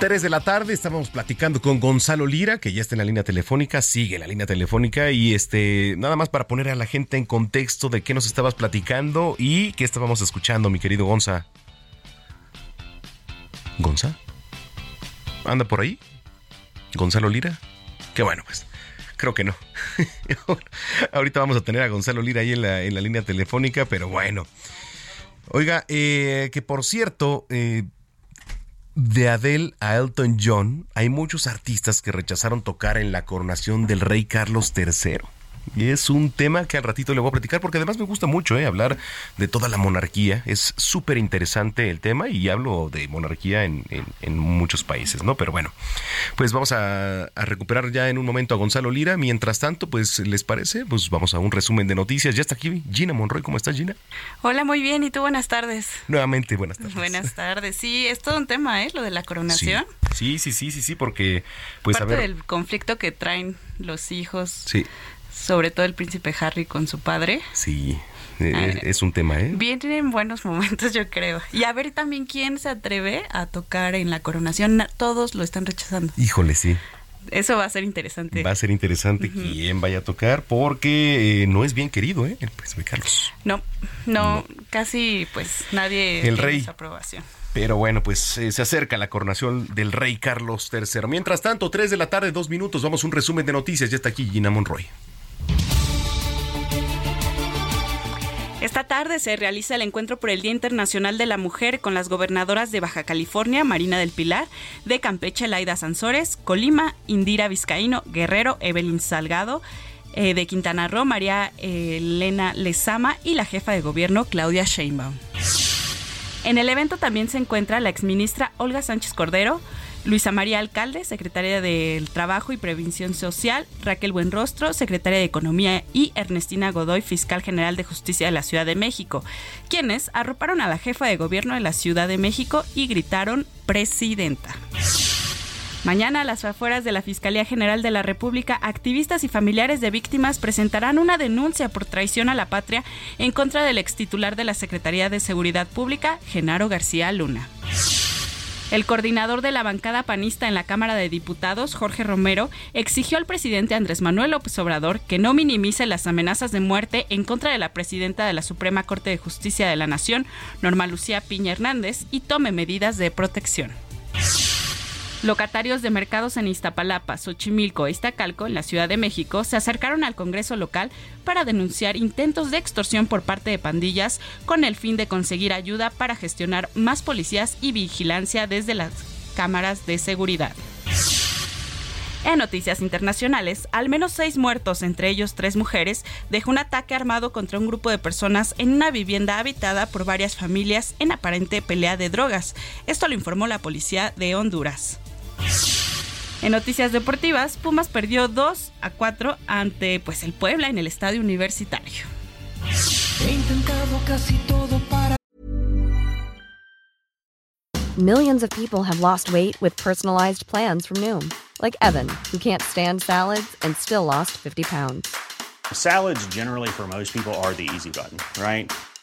Speaker 3: Tres de la tarde, estábamos platicando con Gonzalo Lira, que ya está en la línea telefónica, sigue la línea telefónica y este, nada más para poner a la gente en contexto de qué nos estabas platicando y qué estábamos escuchando, mi querido Gonza. ¿Gonza? ¿Anda por ahí? ¿Gonzalo Lira? Qué bueno, pues. Creo que no. Ahorita vamos a tener a Gonzalo Lira ahí en la, en la línea telefónica, pero bueno. Oiga, eh, que por cierto, eh, de Adele a Elton John, hay muchos artistas que rechazaron tocar en la coronación del rey Carlos III. Y es un tema que al ratito le voy a platicar porque además me gusta mucho eh, hablar de toda la monarquía. Es súper interesante el tema y hablo de monarquía en, muchos países, ¿no? Pero bueno, pues vamos a, recuperar ya en un momento a Gonzalo Lira. Mientras tanto, pues, ¿les parece? Pues vamos a un resumen de noticias. Ya está aquí Gina Monroy. ¿Cómo estás, Gina?
Speaker 1: Hola, muy bien. ¿Y tú? Buenas tardes.
Speaker 3: Nuevamente, buenas tardes.
Speaker 1: Buenas tardes. Sí, es todo un tema, ¿eh? Lo de la coronación.
Speaker 3: Sí, sí, sí, sí, sí, porque pues
Speaker 1: Parte
Speaker 3: a ver...
Speaker 1: del conflicto que traen los hijos.
Speaker 3: Sí
Speaker 1: sobre todo el príncipe Harry con su padre.
Speaker 3: Sí, e, es, un tema, ¿eh?
Speaker 1: Vienen buenos momentos, yo creo. Y a ver también quién se atreve a tocar en la coronación. Todos lo están rechazando.
Speaker 3: Híjole, sí.
Speaker 1: Eso va a ser interesante.
Speaker 3: Va a ser interesante quién vaya a tocar porque eh, no es bien querido, ¿eh? El príncipe Carlos.
Speaker 1: No, no, casi pues nadie
Speaker 3: el rey.
Speaker 1: Su aprobación.
Speaker 3: Pero bueno, pues eh, se acerca la coronación del rey Carlos III. Mientras tanto, 3 de la tarde, dos minutos, vamos a un resumen de noticias. Ya está aquí Gina Monroy.
Speaker 1: Esta tarde se realiza el encuentro por el Día Internacional de la Mujer con las gobernadoras de Baja California, Marina del Pilar, de Campeche, Laida Sansores, Colima, Indira Vizcaíno, Guerrero, Evelyn Salgado, eh, de Quintana Roo, María Elena Lezama y la jefa de gobierno, Claudia Sheinbaum. En el evento también se encuentra la exministra Olga Sánchez Cordero, Luisa María Alcalde, secretaria del Trabajo y Prevención Social, Raquel Buenrostro, secretaria de Economía y Ernestina Godoy, fiscal general de Justicia de la Ciudad de México, quienes arroparon a la jefa de gobierno de la Ciudad de México y gritaron presidenta. Mañana a las afueras de la Fiscalía General de la República, activistas y familiares de víctimas presentarán una denuncia por traición a la patria en contra del extitular de la Secretaría de Seguridad Pública, Genaro García Luna. El coordinador de la bancada panista en la Cámara de Diputados, Jorge Romero, exigió al presidente Andrés Manuel López Obrador que no minimice las amenazas de muerte en contra de la presidenta de la Suprema Corte de Justicia de la Nación, Norma Lucía Piña Hernández, y tome medidas de protección. Locatarios de mercados en Iztapalapa, Xochimilco e Iztacalco, en la Ciudad de México, se acercaron al Congreso local para denunciar intentos de extorsión por parte de pandillas con el fin de conseguir ayuda para gestionar más policías y vigilancia desde las cámaras de seguridad. En noticias internacionales, al menos seis muertos, entre ellos tres mujeres, dejó un ataque armado contra un grupo de personas en una vivienda habitada por varias familias en aparente pelea de drogas. Esto lo informó la policía de Honduras. En noticias deportivas, Pumas perdió 2 a 4 ante pues el Puebla en el estadio universitario. He intentado casi todo
Speaker 27: para Millions of people have lost weight with personalized plans from Noom, like Evan, who can't stand salads and still lost 50 pounds.
Speaker 28: Salads, generally, for most people, are the easy button, right?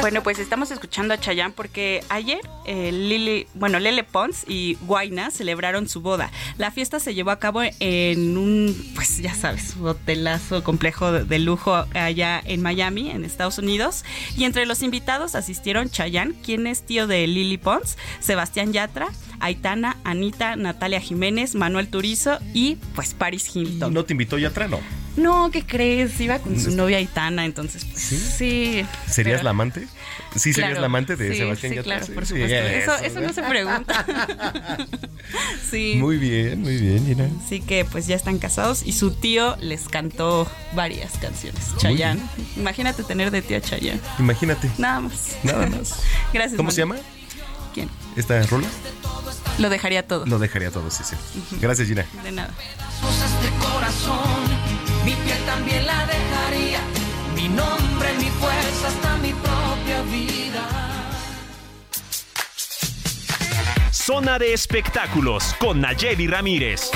Speaker 29: Bueno, pues estamos escuchando a Chayanne porque ayer eh, Lili, bueno, Lele Pons y Guaina celebraron su boda. La fiesta se llevó a cabo en un, pues ya sabes, hotelazo complejo de, de lujo allá en Miami, en Estados Unidos. Y entre los invitados asistieron Chayanne, quien es tío de Lili Pons, Sebastián Yatra, Aitana, Anita, Natalia Jiménez, Manuel Turizo y pues Paris Hilton.
Speaker 3: ¿No te invitó Yatra, no?
Speaker 29: No, ¿qué crees? Iba con su novia Aitana, entonces pues sí.
Speaker 3: ¿Serías
Speaker 29: pero-
Speaker 3: la amante? Sí, serías
Speaker 29: Claro,
Speaker 3: la amante de
Speaker 29: sí,
Speaker 3: Sebastián
Speaker 29: sí,
Speaker 3: Yatra.
Speaker 29: claro, por
Speaker 3: sí,
Speaker 29: supuesto. Eso, eso no se pregunta. sí.
Speaker 3: Muy bien, muy bien, Gina.
Speaker 29: Así que pues ya están casados y su tío les cantó varias canciones. Chayanne. Imagínate tener de tío a Chayanne.
Speaker 3: Imagínate.
Speaker 29: Nada más.
Speaker 3: Nada más.
Speaker 29: Gracias.
Speaker 3: ¿Cómo se llama?
Speaker 29: ¿Quién?
Speaker 3: ¿Esta rola?
Speaker 29: Lo dejaría todo.
Speaker 3: Lo dejaría todo, sí, sí. Gracias, Gina.
Speaker 29: De nada.
Speaker 30: Cosas de corazón, mi piel también la dejaría. Mi nombre, mi fuerza, hasta mi propia vida.
Speaker 22: Zona de espectáculos con Nayeli Ramírez.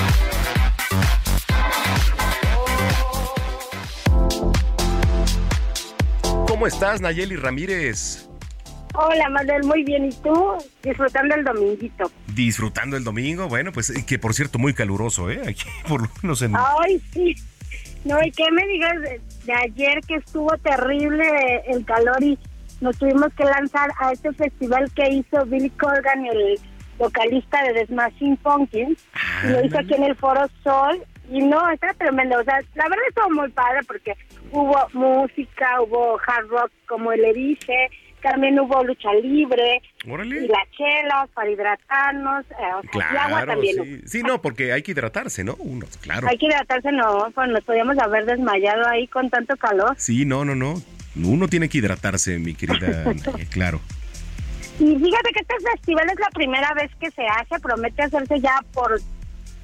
Speaker 3: ¿Cómo estás, Nayeli Ramírez?
Speaker 6: Hola, Manuel, muy bien. ¿Y tú? Disfrutando el dominguito.
Speaker 3: Disfrutando el domingo, bueno, pues eh, que por cierto muy caluroso, ¿eh? Aquí por lo menos en...
Speaker 6: Ay, sí. No, ¿y qué me digas de, de ayer que estuvo terrible el calor y nos tuvimos que lanzar a este festival que hizo Billy Corgan, el vocalista de The Smashing Pumpkins, y lo hizo aquí en el Foro Sol. Y no, está tremendo. O sea, la verdad estuvo muy padre porque hubo música, hubo hard rock, como le dije, también hubo lucha libre,
Speaker 3: Órale.
Speaker 6: y las chelas para hidratarnos, eh, o sea, y agua
Speaker 3: Claro,
Speaker 6: también. hubo.
Speaker 3: sí. Sí, no, porque hay que hidratarse, ¿no? Uno, claro.
Speaker 6: Hay que hidratarse, no, pues nos podíamos haber desmayado ahí con tanto calor.
Speaker 3: Sí, no, no, no. Uno tiene que hidratarse, mi querida. Claro.
Speaker 6: Y fíjate que este festival es la primera vez que se hace, promete hacerse ya por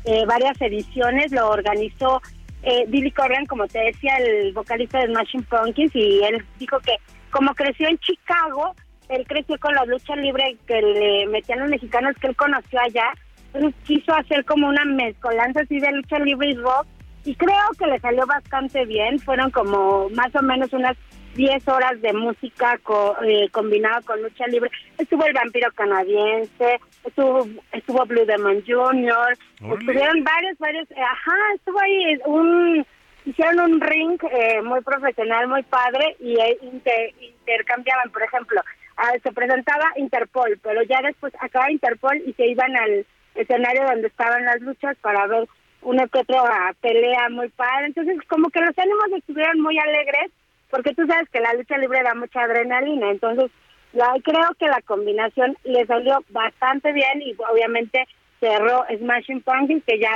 Speaker 6: eh, varias ediciones, lo organizó eh, Billy Corgan, como te decía, el vocalista de Smashing Pumpkins, y él dijo que como creció en Chicago, él creció con la lucha libre que le metían los mexicanos que él conoció allá, entonces quiso hacer como una mezcolanza así de lucha libre y rock, y creo que le salió bastante bien, fueron como más o menos unas 10 horas de música co- eh, combinado con lucha libre. Estuvo el vampiro canadiense, estuvo, estuvo Blue Demon Jr., estuvieron varios, varios, eh, ajá, estuvo ahí un, hicieron un ring eh, muy profesional, muy padre, y eh, inter- intercambiaban, por ejemplo, ah, se presentaba Interpol, pero ya después acaba Interpol y se iban al escenario donde estaban las luchas para ver una que otra pelea muy padre. Entonces, como que los ánimos estuvieron muy alegres, porque tú sabes que la lucha libre da mucha adrenalina. Entonces, la, creo que la combinación le salió bastante bien y obviamente cerró Smashing Pumpkins, que ya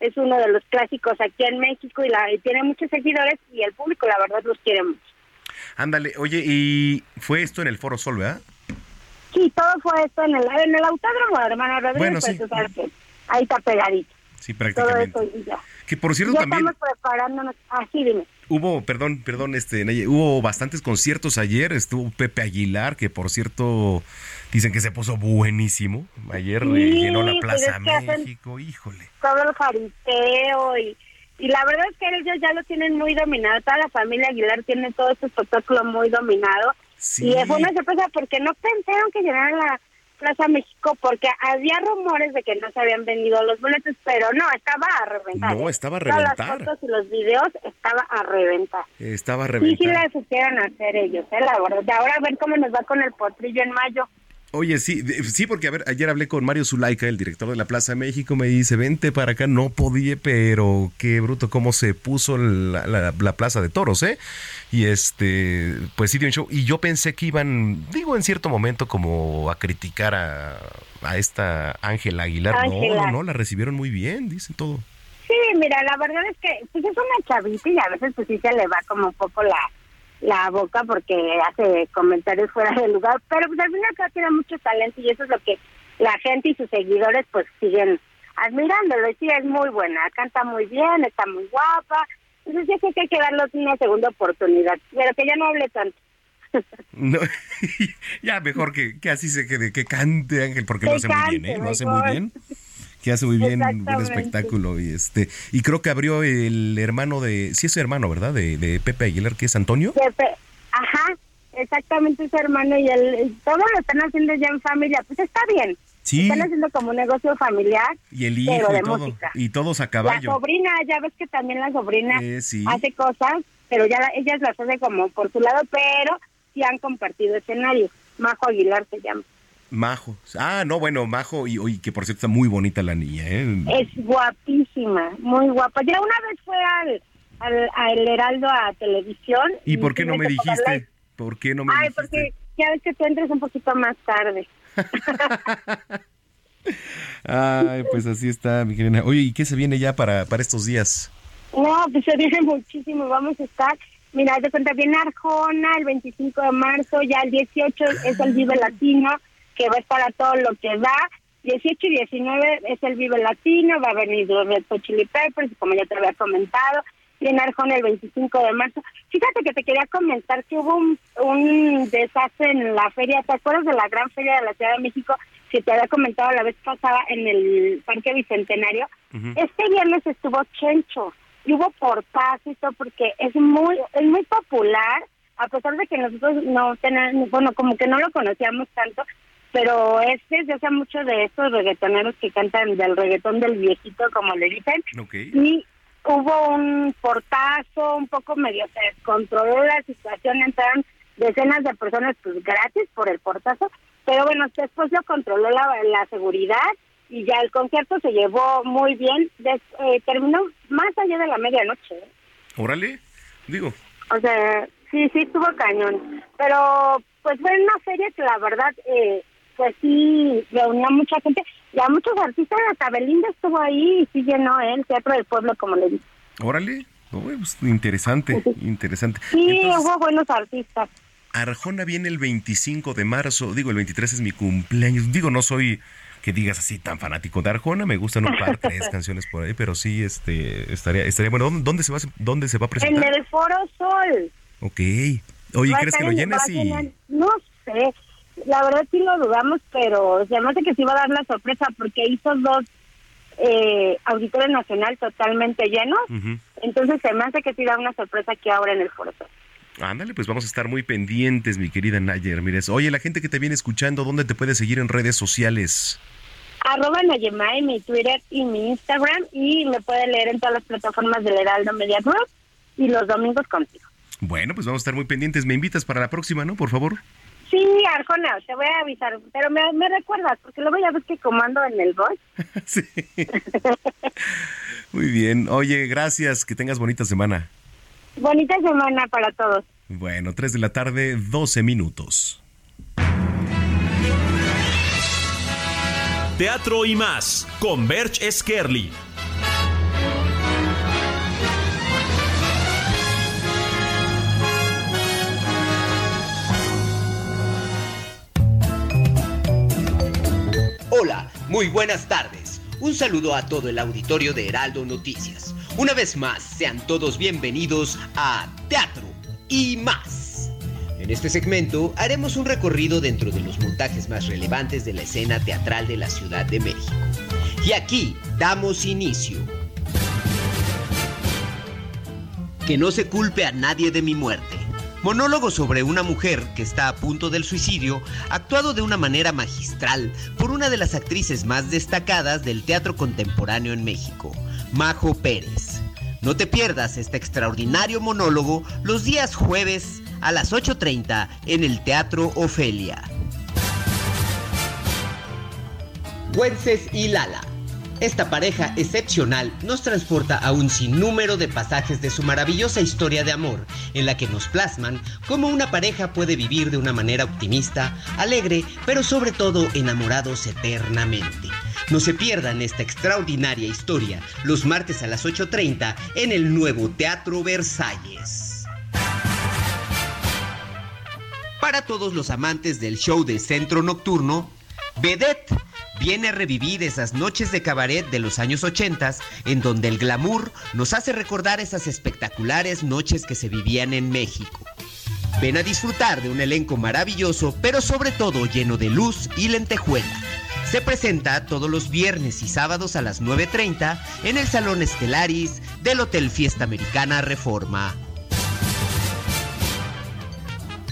Speaker 6: es uno de los clásicos aquí en México y, la, y tiene muchos seguidores y el público, la verdad, los quiere mucho.
Speaker 3: Ándale, oye, y fue esto en el Foro Sol, ¿verdad?
Speaker 6: Sí, todo fue esto en el, en el autódromo, hermano Rodríguez,
Speaker 3: Bueno,
Speaker 6: pues que ahí está pegadito.
Speaker 3: Sí,
Speaker 6: Todo
Speaker 3: prácticamente.
Speaker 6: eso y ya.
Speaker 3: Que por cierto
Speaker 6: ya
Speaker 3: también
Speaker 6: estamos preparándonos. Así dime.
Speaker 3: hubo, perdón, perdón, este, Naye, hubo bastantes conciertos ayer. Estuvo Pepe Aguilar, que por cierto dicen que se puso buenísimo. Ayer
Speaker 6: Sí,
Speaker 3: llenó la Plaza México, híjole.
Speaker 6: todo el fariseo y, y la verdad es que ellos ya lo tienen muy dominado, toda la familia Aguilar tiene todo este espectáculo muy dominado
Speaker 3: Sí.
Speaker 6: y fue una sorpresa porque no pensaron que llenaran la Plaza México porque había rumores de que no se habían vendido los boletos, pero no, estaba a reventar.
Speaker 3: No, estaba a
Speaker 6: Todas
Speaker 3: reventar.
Speaker 6: las fotos y los videos estaba a reventar.
Speaker 3: Estaba a
Speaker 6: Sí, sí
Speaker 3: reventar.
Speaker 6: la supieron hacer ellos, ¿eh? la verdad. Y ahora a ver cómo nos va con el potrillo en mayo.
Speaker 3: Oye, sí, de- sí, porque a ver, ayer hablé con Mario Zulaika, el director de la Plaza México, me dice, vente para acá, no podía, pero qué bruto cómo se puso la, la- la Plaza de Toros, ¿eh? Y este, pues sí dio un show, y yo pensé que iban, digo, en cierto momento como a criticar a, a esta Ángela Aguilar. No, no, no, la recibieron muy bien, dicen todo.
Speaker 6: Sí, mira, la verdad es que pues es una chavita y a veces pues sí se le va como un poco la la boca porque hace comentarios fuera de lugar, pero pues al final que tiene mucho talento y eso es lo que la gente y sus seguidores pues siguen admirándolo. Y sí, es muy buena, canta muy bien, está muy guapa. Entonces yo creo que hay que darle una segunda oportunidad, pero que ya no hable tanto.
Speaker 3: No, ya mejor que, que así se quede, que cante Ángel, porque lo
Speaker 6: Que
Speaker 3: hace muy bien, ¿eh? Lo hace
Speaker 6: mejor.
Speaker 3: muy bien. Que hace muy bien, buen
Speaker 6: Exactamente.
Speaker 3: espectáculo. Y este y creo que abrió el hermano de, sí es hermano, ¿verdad? De, de Pepe Aguilar, que es Antonio.
Speaker 6: Pepe, ajá, exactamente ese hermano y él, todo lo están haciendo ya en familia, pues está bien.
Speaker 3: Sí.
Speaker 6: Están haciendo como un negocio familiar,
Speaker 3: Y el
Speaker 6: pero
Speaker 3: hijo
Speaker 6: de
Speaker 3: y todo.
Speaker 6: música.
Speaker 3: Y todos a
Speaker 6: La
Speaker 3: caballo.
Speaker 6: sobrina, ya ves que también la sobrina
Speaker 3: Eh, sí.
Speaker 6: hace cosas, pero ya la- ellas las hace como por su lado, pero sí han compartido escenario. Majo Aguilar se llama.
Speaker 3: Majo. Ah, no, bueno, Majo, y, y que por cierto está muy bonita la niña, ¿eh?
Speaker 6: Es guapísima, muy guapa. Ya una vez fue al, al, a El Heraldo a televisión.
Speaker 3: ¿Y por qué no me dijiste? ¿Por qué no me
Speaker 6: Ay,
Speaker 3: dijiste?
Speaker 6: porque ya ves que tú entres un poquito más tarde.
Speaker 3: Ay, pues así está, mi querida. Oye, ¿y qué se viene ya para, para estos días?
Speaker 6: No, pues se viene muchísimo. Vamos a estar. Mira, de cuenta viene Arjona el 25 de marzo, ya el 18 es el Vive Latino, que va a estar a todo lo que da. 18 y 19 es el Vive Latino, va a venir los Red Hot Chili Peppers, como ya te había comentado. Viene Arjona el 25 de marzo. Fíjate que te quería comentar que hubo un, un desastre en la feria. ¿Te acuerdas de la gran feria de la Ciudad de México que te había comentado la vez pasada en el Parque Bicentenario? Este viernes estuvo Chencho y hubo portazo y todo porque es muy es muy popular a pesar de que nosotros no tenemos bueno como que no lo conocíamos tanto pero es desde hace mucho de estos reggaetoneros que cantan del reggaetón del viejito como le dicen
Speaker 3: Ok.
Speaker 6: y hubo un portazo un poco medio se descontroló la situación entraron decenas de personas pues gratis por el portazo pero bueno después lo controló la, la seguridad y ya el concierto se llevó muy bien Des- eh, terminó más allá de la medianoche.
Speaker 3: Órale, digo.
Speaker 6: o sea sí sí estuvo cañón pero pues fue una feria que la verdad eh, pues sí reunió a mucha gente y a muchos artistas hasta Belinda estuvo ahí y sí llenó el Teatro del Pueblo como le dije
Speaker 3: Órale. Uy, pues, interesante, interesante.
Speaker 6: sí
Speaker 3: Entonces,
Speaker 6: hubo buenos artistas
Speaker 3: Arjona viene el 25 de marzo. Digo, el 23 es mi cumpleaños. Digo, no soy que digas así tan fanático de Arjona. Me gustan un par, tres canciones por ahí, pero sí, este, estaría, estaría bueno. ¿Dónde, dónde se va, dónde se va a
Speaker 6: en
Speaker 3: presentar?
Speaker 6: el Foro Sol
Speaker 3: Ok. Oye, ¿crees que lo
Speaker 6: en-
Speaker 3: llenes? Y...
Speaker 6: No sé, la verdad sí lo dudamos, pero se me hace que sí va a dar la sorpresa porque hizo dos eh, auditorios nacional totalmente llenos, entonces se me hace que sí da una sorpresa aquí ahora en el Foro.
Speaker 3: Ándale, pues vamos a estar muy pendientes, mi querida Nayer. Mires, oye, la gente que te viene escuchando, ¿dónde te puede seguir en redes sociales?
Speaker 6: Arroba Nayemay, mi Twitter y mi Instagram y me puede leer en todas las plataformas del Heraldo Media Group y los domingos contigo.
Speaker 3: Bueno, pues vamos a estar muy pendientes. Me invitas para la próxima, ¿no? Por favor.
Speaker 6: Sí, Arjona, te voy a avisar, pero me, me recuerdas, porque luego ya ves que comando en el voice.
Speaker 3: Muy bien. Oye, gracias. Que tengas bonita semana.
Speaker 6: Bonita semana para todos.
Speaker 3: Bueno, 3 de la tarde, 12 minutos.
Speaker 22: Teatro y más con Berch Skerli.
Speaker 31: Hola, muy buenas tardes. Un saludo a todo el auditorio de Heraldo Noticias. Una vez más, sean todos bienvenidos a Teatro y más. En este segmento haremos un recorrido dentro de los montajes más relevantes de la escena teatral de la Ciudad de México. Y aquí damos inicio. Que no se culpe a nadie de mi muerte. Monólogo sobre una mujer que está a punto del suicidio, actuado de una manera magistral por una de las actrices más destacadas del teatro contemporáneo en México, Majo Pérez. No te pierdas este extraordinario monólogo los días jueves a las 8.30 en el Teatro Ofelia. Güences y Lala. Esta pareja excepcional nos transporta a un sinnúmero de pasajes de su maravillosa historia de amor, en la que nos plasman cómo una pareja puede vivir de una manera optimista, alegre, pero sobre todo enamorados eternamente. No se pierdan esta extraordinaria historia los martes a las 8.30 en el nuevo Teatro Versalles. Para todos los amantes del show de Centro Nocturno, Vedette viene a revivir esas noches de cabaret de los años 80 en donde el glamour nos hace recordar esas espectaculares noches que se vivían en México. Ven a disfrutar de un elenco maravilloso, pero sobre todo lleno de luz y lentejuela. Se presenta todos los viernes y sábados a las 9.30 en el Salón Estelaris del Hotel Fiesta Americana Reforma.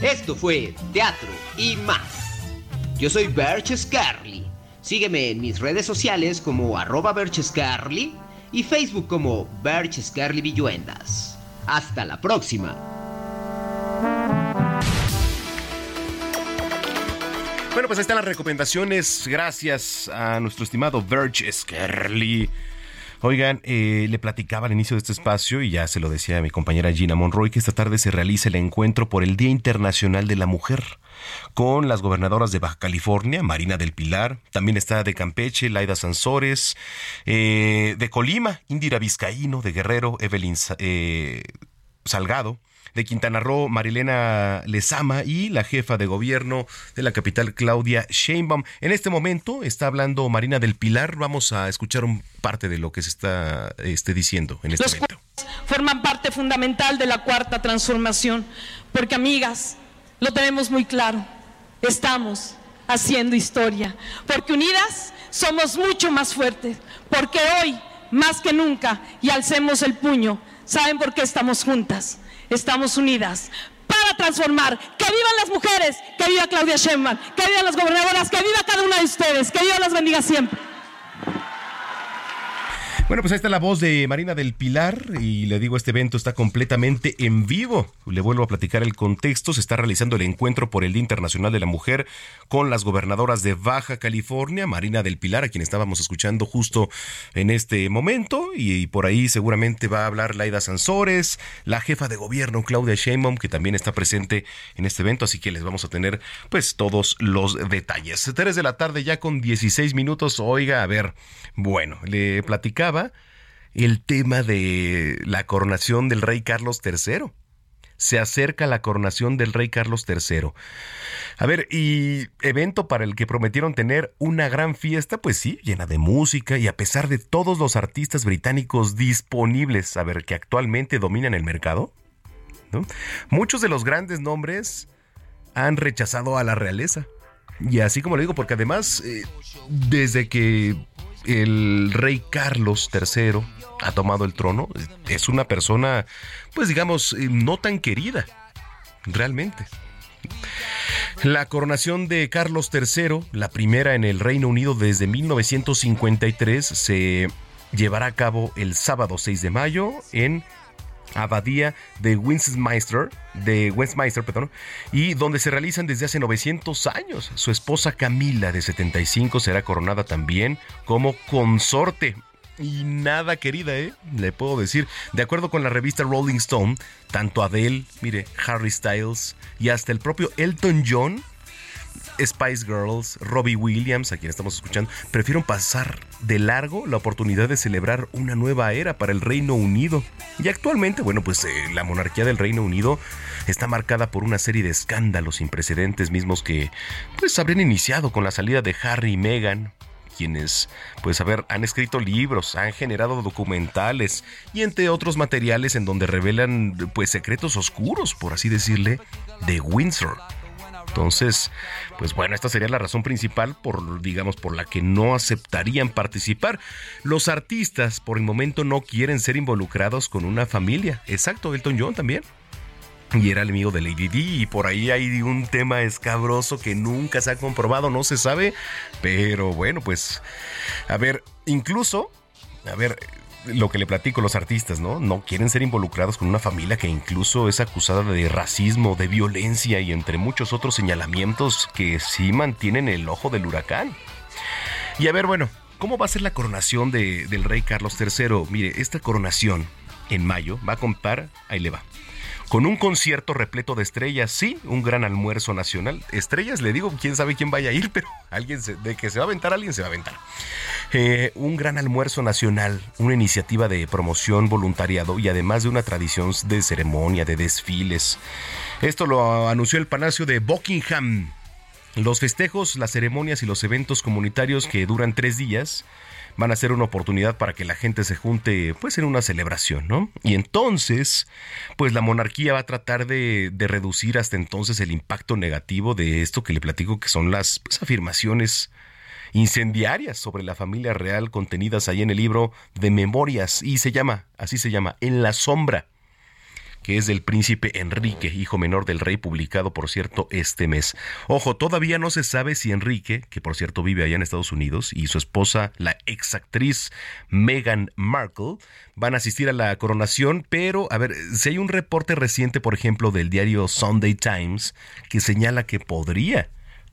Speaker 31: Esto fue Teatro y más. Yo soy Berch Scarly. Sígueme en mis redes sociales como arroba Berch Scarly y Facebook como Berch Scarly Villuendas. Hasta la próxima.
Speaker 3: Bueno, pues ahí están las recomendaciones. Gracias a nuestro estimado Verge. Oigan, eh, le platicaba al inicio de este espacio, y ya se lo decía a mi compañera Gina Monroy, que esta tarde se realiza el encuentro por el Día Internacional de la Mujer con las gobernadoras de Baja California, Marina del Pilar, también está de Campeche, Laida Sansores, eh, de Colima, Indira Vizcaíno, de Guerrero, Evelyn eh, Salgado, de Quintana Roo, Marilena Lezama y la jefa de gobierno de la capital, Claudia Sheinbaum. En este momento está hablando Marina del Pilar. Vamos a escuchar un parte de lo que se está este, diciendo en este
Speaker 32: Los
Speaker 3: momento.
Speaker 32: Forman parte fundamental de la cuarta transformación, porque amigas, lo tenemos muy claro, estamos haciendo historia, porque unidas somos mucho más fuertes, porque hoy, más que nunca, y alcemos el puño, ¿saben por qué estamos juntas? Estamos unidas para transformar. Que vivan las mujeres, que viva Claudia Sheinbaum, que vivan las gobernadoras, que viva cada una de ustedes, que Dios las bendiga siempre.
Speaker 3: Bueno, pues ahí está la voz de Marina del Pilar y le digo, este evento está completamente en vivo. Le vuelvo a platicar el contexto. Se está realizando el encuentro por el Día Internacional de la Mujer con las gobernadoras de Baja California, Marina del Pilar, a quien estábamos escuchando justo en este momento. Y, por ahí seguramente va a hablar Laida Sansores, la jefa de gobierno Claudia Sheinbaum, que también está presente en este evento. Así que les vamos a tener pues todos los detalles. Tres de la tarde ya con 16 minutos. Oiga, a ver, bueno, le platicaba el tema de la coronación del rey Carlos III. Se acerca la coronación del rey Carlos III. A ver, y evento para el que prometieron tener una gran fiesta, pues sí, llena de música y a pesar de todos los artistas británicos disponibles, a ver, que actualmente dominan el mercado, muchos de los grandes nombres han rechazado a la realeza. Y así como lo digo, porque además, eh, desde que el rey Carlos III ha tomado el trono, es una persona, pues digamos, eh, no tan querida, realmente. La coronación de Carlos III, la primera en el Reino Unido desde 1953, se llevará a cabo el sábado 6 de mayo en abadía de Westminster, de Westminster, perdón, y donde se realizan desde hace 900 años. Su esposa Camila, de 75, será coronada también como consorte. Y nada querida, ¿eh? Le puedo decir. De acuerdo con la revista Rolling Stone, tanto Adele, mire, Harry Styles y hasta el propio Elton John Spice Girls, Robbie Williams, a quien estamos escuchando, prefieron pasar de largo la oportunidad de celebrar una nueva era para el Reino Unido. Y actualmente, bueno, pues eh, la monarquía del Reino Unido está marcada por una serie de escándalos sin precedentes mismos que pues habrían iniciado con la salida de Harry y Meghan quienes, pues a ver, han escrito libros, han generado documentales y entre otros materiales en donde revelan pues secretos oscuros, por así decirle, de Windsor. Entonces, pues bueno, esta sería la razón principal por, digamos, por la que no aceptarían participar. Los artistas por el momento no quieren ser involucrados con una familia. Exacto, Elton John también. Y era el amigo de Lady D y por ahí hay un tema escabroso que nunca se ha comprobado, no se sabe. Pero bueno, pues, a ver, incluso, a ver, lo que le platico los artistas, ¿no? No quieren ser involucrados con una familia que incluso es acusada de racismo, de violencia y entre muchos otros señalamientos que sí mantienen el ojo del huracán. Y a ver, bueno, ¿cómo va a ser la coronación de, del rey Carlos III? Mire, esta coronación en mayo va a contar, ahí le va, con un concierto repleto de estrellas, sí, un gran almuerzo nacional. Estrellas, le digo, quién sabe quién vaya a ir, pero alguien de que se va a aventar, alguien se va a aventar. Eh, un gran almuerzo nacional, una iniciativa de promoción, voluntariado y además de una tradición de ceremonia, de desfiles. Esto lo anunció el Palacio de Buckingham. Los festejos, las ceremonias y los eventos comunitarios que duran tres días van a ser una oportunidad para que la gente se junte pues en una celebración, ¿no? Y entonces, pues la monarquía va a tratar de, reducir hasta entonces el impacto negativo de esto que le platico que son las pues, afirmaciones incendiarias sobre la familia real contenidas ahí en el libro de memorias y se llama, así se llama, En la sombra que es del príncipe Enrique, hijo menor del rey, publicado por cierto este mes. Ojo, todavía no se sabe si Enrique, que por cierto vive allá en Estados Unidos, y su esposa, la exactriz Meghan Markle, van a asistir a la coronación, pero a ver, si hay un reporte reciente, por ejemplo, del diario Sunday Times, que señala que podría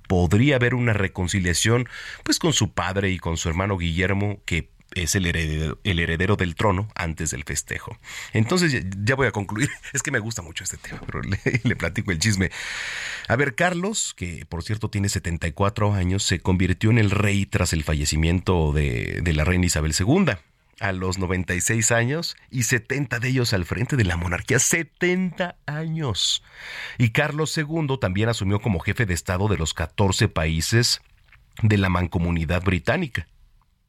Speaker 3: podría haber una reconciliación pues con su padre y con su hermano Guillermo que es el heredero, el heredero del trono antes del festejo. Entonces ya, voy a concluir. Es que me gusta mucho este tema, pero le, platico el chisme. A ver, Carlos, que por cierto tiene 74 años, se convirtió en el rey tras el fallecimiento de, de la reina Isabel II a los 96 años y 70 de ellos al frente de la monarquía. 70 años. Y Carlos II también asumió como jefe de Estado de los 14 países de la mancomunidad británica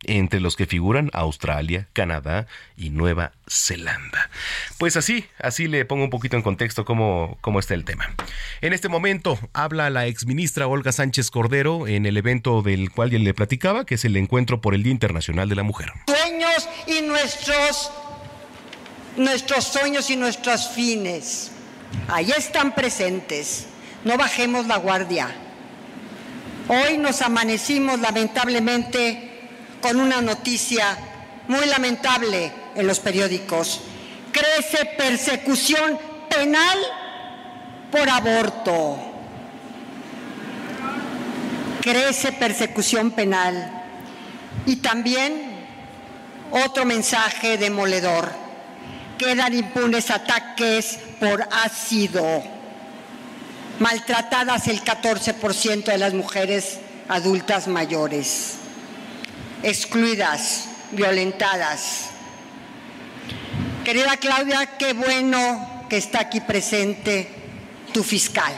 Speaker 3: entre los que figuran Australia, Canadá y Nueva Zelanda. Pues así, así le pongo un poquito en contexto cómo, cómo está el tema. En este momento habla la exministra Olga Sánchez Cordero en el evento del cual ya le platicaba, que es el encuentro por el Día Internacional de la Mujer.
Speaker 33: Sueños y nuestros, nuestros sueños y nuestros fines. Ahí están presentes. No bajemos la guardia. Hoy nos amanecimos lamentablemente con una noticia muy lamentable en los periódicos. Crece persecución penal por aborto. Crece persecución penal. Y también otro mensaje demoledor. Quedan impunes ataques por ácido. Maltratadas el 14% de las mujeres adultas mayores excluidas, violentadas. Querida Claudia, qué bueno que está aquí presente tu fiscal.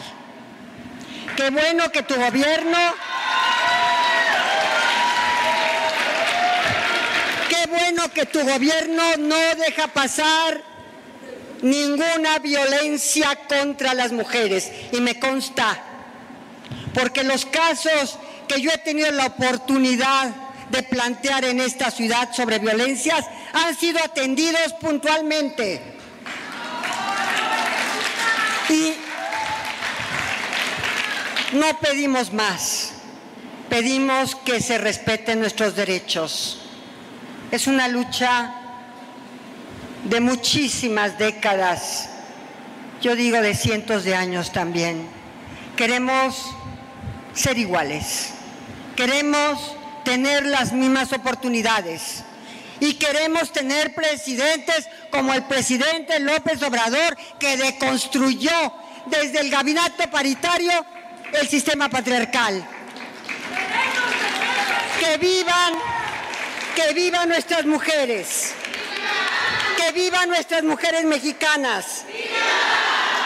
Speaker 33: Qué bueno que tu gobierno, qué bueno que tu gobierno no deja pasar ninguna violencia contra las mujeres. Y me consta, porque los casos que yo he tenido la oportunidad de plantear en esta ciudad sobre violencias han sido atendidos puntualmente. Y no pedimos más, pedimos que se respeten nuestros derechos. Es una lucha de muchísimas décadas, yo digo de cientos de años también. Queremos ser iguales, queremos tener las mismas oportunidades. Y queremos tener presidentes como el presidente López Obrador, que deconstruyó desde el gabinete paritario el sistema patriarcal. Que vivan, que vivan nuestras mujeres, que vivan nuestras mujeres mexicanas.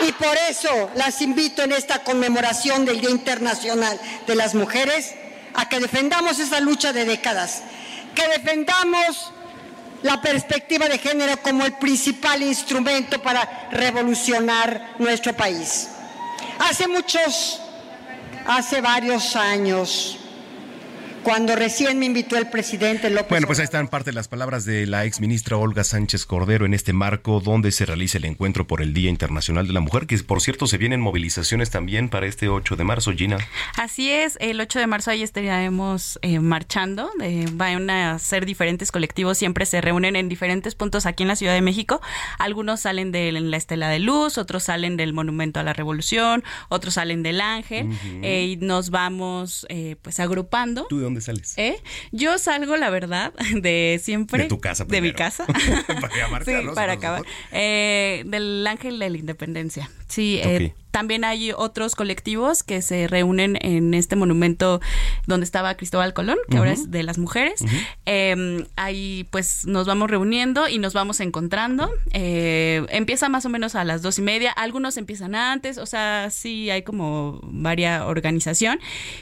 Speaker 33: Y por eso las invito en esta conmemoración del Día Internacional de las Mujeres a que defendamos esa lucha de décadas, que defendamos la perspectiva de género como el principal instrumento para revolucionar nuestro país. Hace muchos, hace varios años, cuando recién me invitó el presidente López.
Speaker 3: Bueno, pues ahí están parte de las palabras de la ex ministra Olga Sánchez Cordero en este marco donde se realiza el encuentro por el Día Internacional de la Mujer, que por cierto se vienen movilizaciones también para este 8 de marzo, Gina.
Speaker 29: Así es, el 8 de marzo ahí estaremos eh, marchando, eh, van a ser diferentes colectivos, siempre se reúnen en diferentes puntos aquí en la Ciudad de México, algunos salen de la Estela de Luz, otros salen del Monumento a la Revolución, otros salen del Ángel, eh, y nos vamos pues agrupando.
Speaker 3: ¿Tú de dónde sales?
Speaker 1: ¿Eh? Yo salgo, la verdad, de siempre.
Speaker 3: De tu casa
Speaker 1: De mi
Speaker 3: primero.
Speaker 1: casa.
Speaker 3: para acabar.
Speaker 1: Eh, del Ángel de la Independencia. Sí, eh,
Speaker 3: Ok.
Speaker 1: También hay otros colectivos que se reúnen en este monumento donde estaba Cristóbal Colón, que ahora es de las mujeres. Eh, ahí pues nos vamos reuniendo y nos vamos encontrando. Eh, empieza más o menos a las dos y media. Algunos empiezan antes, o sea, sí hay como varia organización.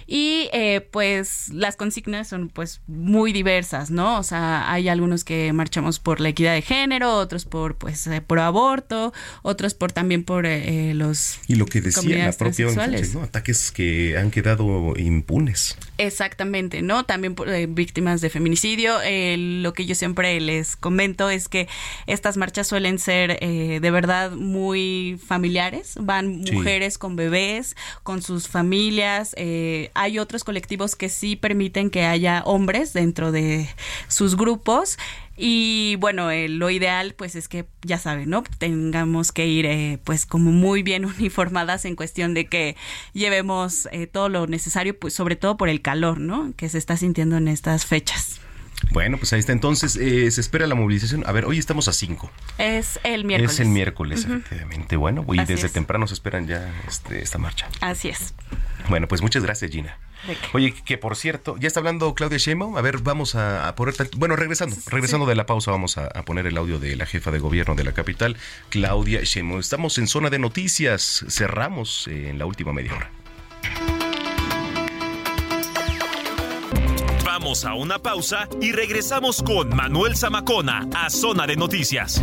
Speaker 1: Y eh, pues las consignas son pues muy diversas, ¿no? O sea, hay algunos que marchamos por la equidad de género, otros por pues eh, por aborto, otros por también por los
Speaker 3: Y lo que decía la propia. ¿no? Ataques que han quedado impunes.
Speaker 1: Exactamente, ¿no? También eh, víctimas de feminicidio. Eh, lo que yo siempre les comento es que estas marchas suelen ser eh, de verdad muy familiares. Van
Speaker 34: Sí.
Speaker 1: mujeres con bebés, con sus familias. Eh, hay otros colectivos que sí permiten que haya hombres dentro de sus grupos. Y bueno, eh, lo ideal pues es que ya saben, ¿no? Tengamos que ir eh, pues como muy bien uniformadas en cuestión de que llevemos eh, todo lo necesario, pues sobre todo por el calor, ¿no? Que se está sintiendo en estas fechas.
Speaker 3: Bueno, pues ahí está. Entonces, eh, se espera la movilización. A ver, hoy estamos a 5.
Speaker 1: Es el miércoles.
Speaker 3: Es el miércoles, efectivamente. Bueno, y
Speaker 1: Así
Speaker 3: desde
Speaker 1: es.
Speaker 3: temprano se esperan ya este, esta marcha.
Speaker 1: Así es.
Speaker 3: Bueno, pues muchas gracias, Gina. Oye, que por cierto, ya está hablando Claudia Sheinbaum. A ver, vamos a, a poner... Bueno, regresando, regresando de la pausa, vamos a, a poner el audio de la jefa de gobierno de la capital, Claudia Sheinbaum. Estamos en zona de noticias. Cerramos eh, en la última media hora.
Speaker 22: Vamos a una pausa y regresamos con Manuel Zamacona a Zona de Noticias.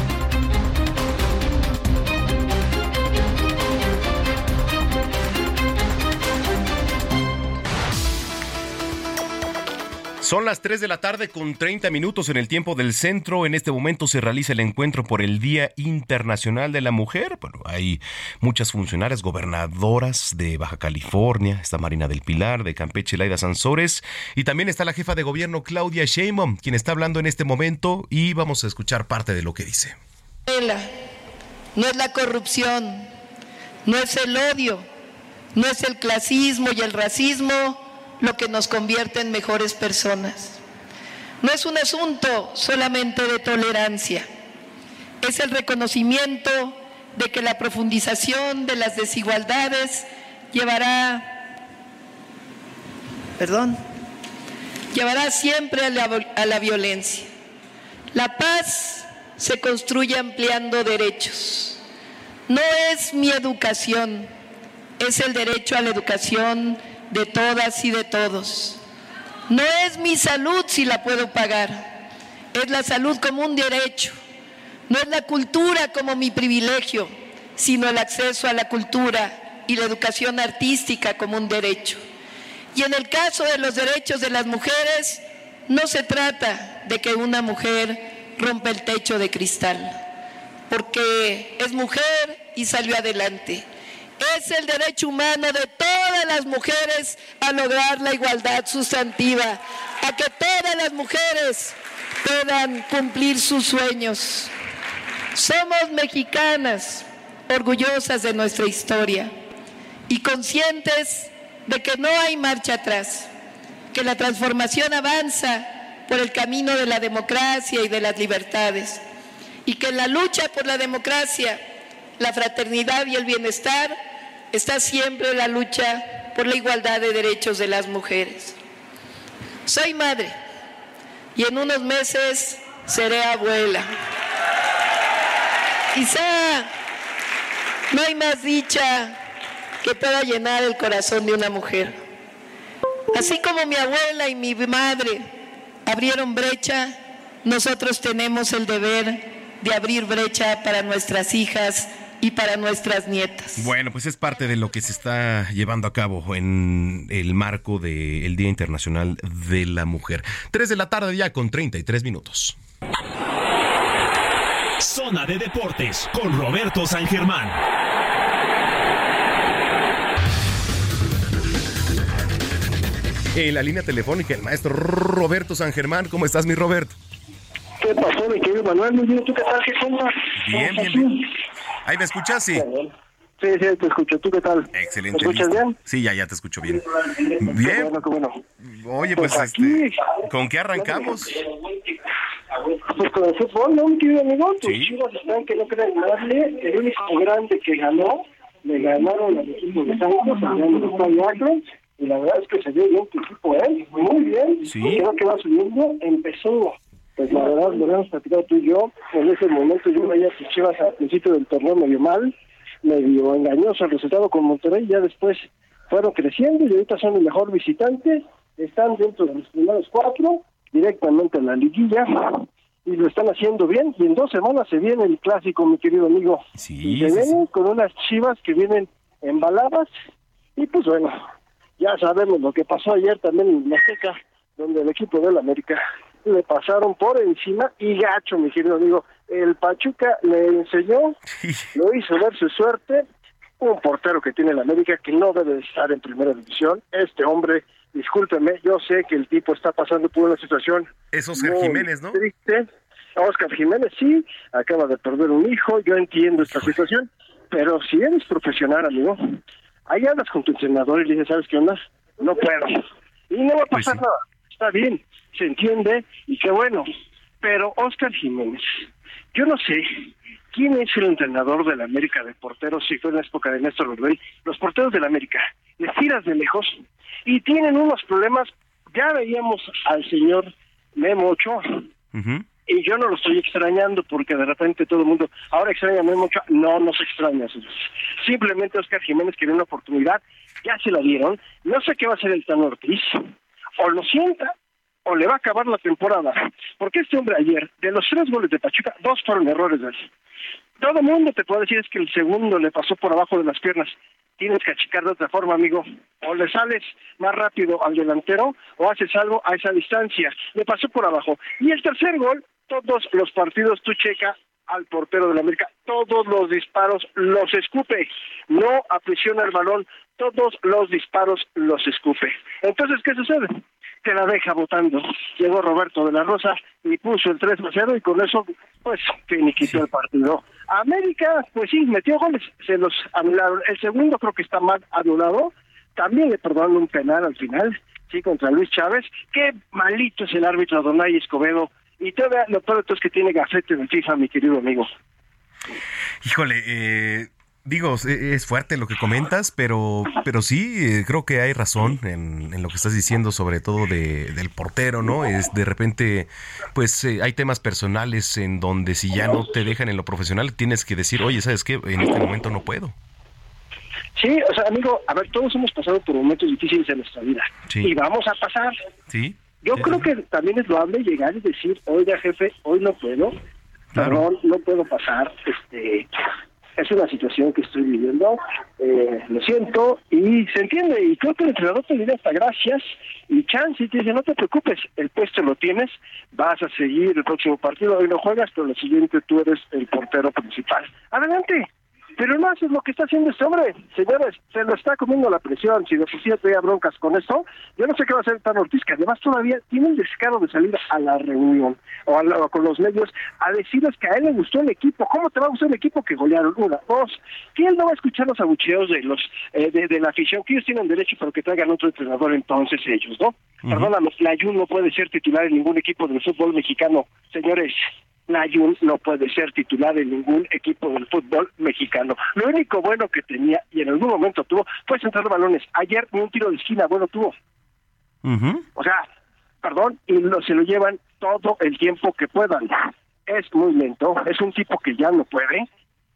Speaker 3: Son las 3 de la tarde con 30 minutos en el tiempo del centro. En este momento se realiza el encuentro por el Día Internacional de la Mujer. Bueno, hay muchas funcionarias, gobernadoras de Baja California, está Marina del Pilar, de Campeche, Laida Sansores, y también está la jefa de gobierno Claudia Sheinbaum, quien está hablando en este momento y vamos a escuchar parte de lo que dice.
Speaker 34: no es la corrupción, no es el odio, no es el clasismo y el racismo lo que nos convierte en mejores personas. No es un asunto solamente de tolerancia, es el reconocimiento de que la profundización de las desigualdades llevará, perdón, llevará siempre a la, a la violencia. La paz se construye ampliando derechos. No es mi educación, es el derecho a la educación de todas y de todos. No es mi salud si la puedo pagar, es la salud como un derecho. No es la cultura como mi privilegio, sino el acceso a la cultura y la educación artística como un derecho. Y en el caso de los derechos de las mujeres, no se trata de que una mujer rompa el techo de cristal, porque es mujer y salió adelante. Es el derecho humano de todas las mujeres a lograr la igualdad sustantiva, a que todas las mujeres puedan cumplir sus sueños. Somos mexicanas, orgullosas de nuestra historia y conscientes de que no hay marcha atrás, que la transformación avanza por el camino de la democracia y de las libertades y que la lucha por la democracia, la fraternidad y el bienestar está siempre la lucha por la igualdad de derechos de las mujeres. Soy madre y en unos meses seré abuela. Quizá no hay más dicha que pueda llenar el corazón de una mujer. Así como mi abuela y mi madre abrieron brecha, nosotros tenemos el deber de abrir brecha para nuestras hijas y para nuestras nietas.
Speaker 3: Bueno, pues es parte de lo que se está llevando a cabo en el marco del Día Internacional de la Mujer. 3 de la tarde ya con 33 minutos.
Speaker 22: Zona de Deportes con Roberto San Germán.
Speaker 3: En la línea telefónica, el maestro Roberto San Germán. ¿Cómo estás, mi Roberto?
Speaker 35: ¿Qué pasó, mi querido Manuel? Muy bien, ¿tú qué tal? ¿Qué?
Speaker 3: Bien, bien, bien. ¿Ahí me escuchas? Sí.
Speaker 35: Sí, sí, te escucho. ¿Tú qué tal?
Speaker 3: Excelente.
Speaker 35: ¿Me escuchas
Speaker 3: listo.
Speaker 35: bien?
Speaker 3: Sí, ya, ya te escucho bien.
Speaker 35: Qué
Speaker 3: Bien.
Speaker 35: bueno, qué bueno.
Speaker 3: Oye, pues,
Speaker 35: Pues aquí-
Speaker 3: este, ¿con qué arrancamos?
Speaker 35: Pues con el fútbol, ¿no, mi querido amigo? Tus
Speaker 3: Sí.
Speaker 35: chivas están que no creen nadie. El único grande que ganó, le ganaron al equipo de Santos. Y la verdad es que se vio bien tu equipo, ¿eh? Muy bien.
Speaker 3: Sí.
Speaker 35: Creo que va subiendo. Empezó, pues la verdad, lo habíamos platicado tú y yo. En ese momento yo veía que Chivas al principio del torneo medio mal, medio engañoso el resultado con Monterrey. Ya después fueron creciendo y ahorita son el mejor visitante. Están dentro de los primeros cuatro, directamente en la liguilla. Y lo están haciendo bien. Y en dos semanas se viene el clásico, mi querido amigo.
Speaker 3: Sí,
Speaker 35: y se
Speaker 3: sí,
Speaker 35: vienen con unas chivas que vienen embaladas. Y pues bueno, ya sabemos lo que pasó ayer también en Azteca, donde el equipo del América le pasaron por encima y gacho, mi querido amigo. El Pachuca le enseñó, lo hizo ver su suerte. Un portero que tiene el América que no debe de estar en primera división. Este hombre, discúlpeme, yo sé que el tipo está pasando por una situación
Speaker 3: Es Oscar
Speaker 35: muy
Speaker 3: Jiménez, ¿no?
Speaker 35: Triste. Oscar Jiménez sí, acaba de perder un hijo, yo entiendo esta situación, pero si eres profesional, amigo, ahí hablas con tu entrenador y le dices, ¿sabes qué onda? No puedo. Y no va a
Speaker 3: Pues
Speaker 35: pasar nada. Está bien, se entiende y qué bueno. Pero Oscar Jiménez, yo no sé quién es el entrenador del América de porteros, si fue en la época de Néstor Lorbel, los porteros del América, les tiras de lejos y tienen unos problemas. Ya veíamos al señor Memo Ochoa, y yo no lo estoy extrañando porque de repente todo el mundo ahora extraña a Memo Ochoa. No, no se extraña. señores. Simplemente Oscar Jiménez quería una oportunidad, ya se la dieron. No sé qué va a hacer el Tano Ortiz. O lo sienta o le va a acabar la temporada. Porque este hombre ayer, de los tres goles de Pachuca, dos fueron errores de él. Todo mundo te puede decir es que el segundo le pasó por abajo de las piernas. Tienes que achicar de otra forma, amigo. O le sales más rápido al delantero o haces algo a esa distancia. Le pasó por abajo. Y el tercer gol, todos los partidos tú checa al portero de la América. Todos los disparos los escupe. No aprisiona el balón. Todos los disparos los escupe. Entonces, ¿qué sucede? que la deja votando. Llegó Roberto de la Rosa y puso el 3 a 0 y con eso, pues, finiquitó el partido. América, pues sí, metió goles, se los anularon. El segundo creo que está mal anulado. También le perdonaron un penal al final, sí, contra Luis Chávez. Qué malito es el árbitro Donay Escobedo. Y todavía lo peor de todo es que tiene gafete en FIFA, mi querido amigo.
Speaker 3: Híjole, eh, digo, es fuerte lo que comentas, pero, pero sí, eh, creo que hay razón en, en lo que estás diciendo, sobre todo de, del portero, ¿no? Es de repente, pues eh, hay temas personales en donde si ya no te dejan en lo profesional, tienes que decir, oye, ¿sabes qué? En este momento no puedo.
Speaker 35: Sí, o sea, amigo, a ver, todos hemos pasado por momentos difíciles en nuestra vida.
Speaker 3: Sí.
Speaker 35: Y vamos a pasar.
Speaker 3: ¿Sí?
Speaker 35: Yo creo que también es loable llegar y decir, oiga jefe, hoy no puedo, perdón, no puedo pasar, este, es una situación que estoy viviendo, eh, lo siento, y se entiende, y creo que el entrenador te dirá hasta gracias, y chance, y te dice, no te preocupes, el puesto lo tienes, vas a seguir el próximo partido, hoy no juegas, pero lo siguiente tú eres el portero principal. Adelante, pero no haces lo que está haciendo este hombre. Señores, se lo está comiendo la presión. Si de por sí ya broncas con esto, yo no sé qué va a hacer Tan Ortiz, que además todavía tiene el descaro de salir a la reunión o, a la- o con los medios a decirles que a él le gustó el equipo. ¿Cómo te va a gustar el equipo que golearon? Una, dos, que él no va a escuchar los abucheos de los eh, de, de la afición, que ellos tienen derecho, pero que traigan otro entrenador entonces ellos, ¿no? Perdóname, Layun no puede ser titular en ningún equipo del fútbol mexicano. Señores, Layun no puede ser titular en ningún equipo del fútbol mexicano. Lo único bueno que tenía, y en algún momento tuvo, fue centrar balones. Ayer ni un tiro de esquina bueno tuvo. O sea, perdón, y lo, se lo llevan todo el tiempo que puedan. Es muy lento, es un tipo que ya no puede,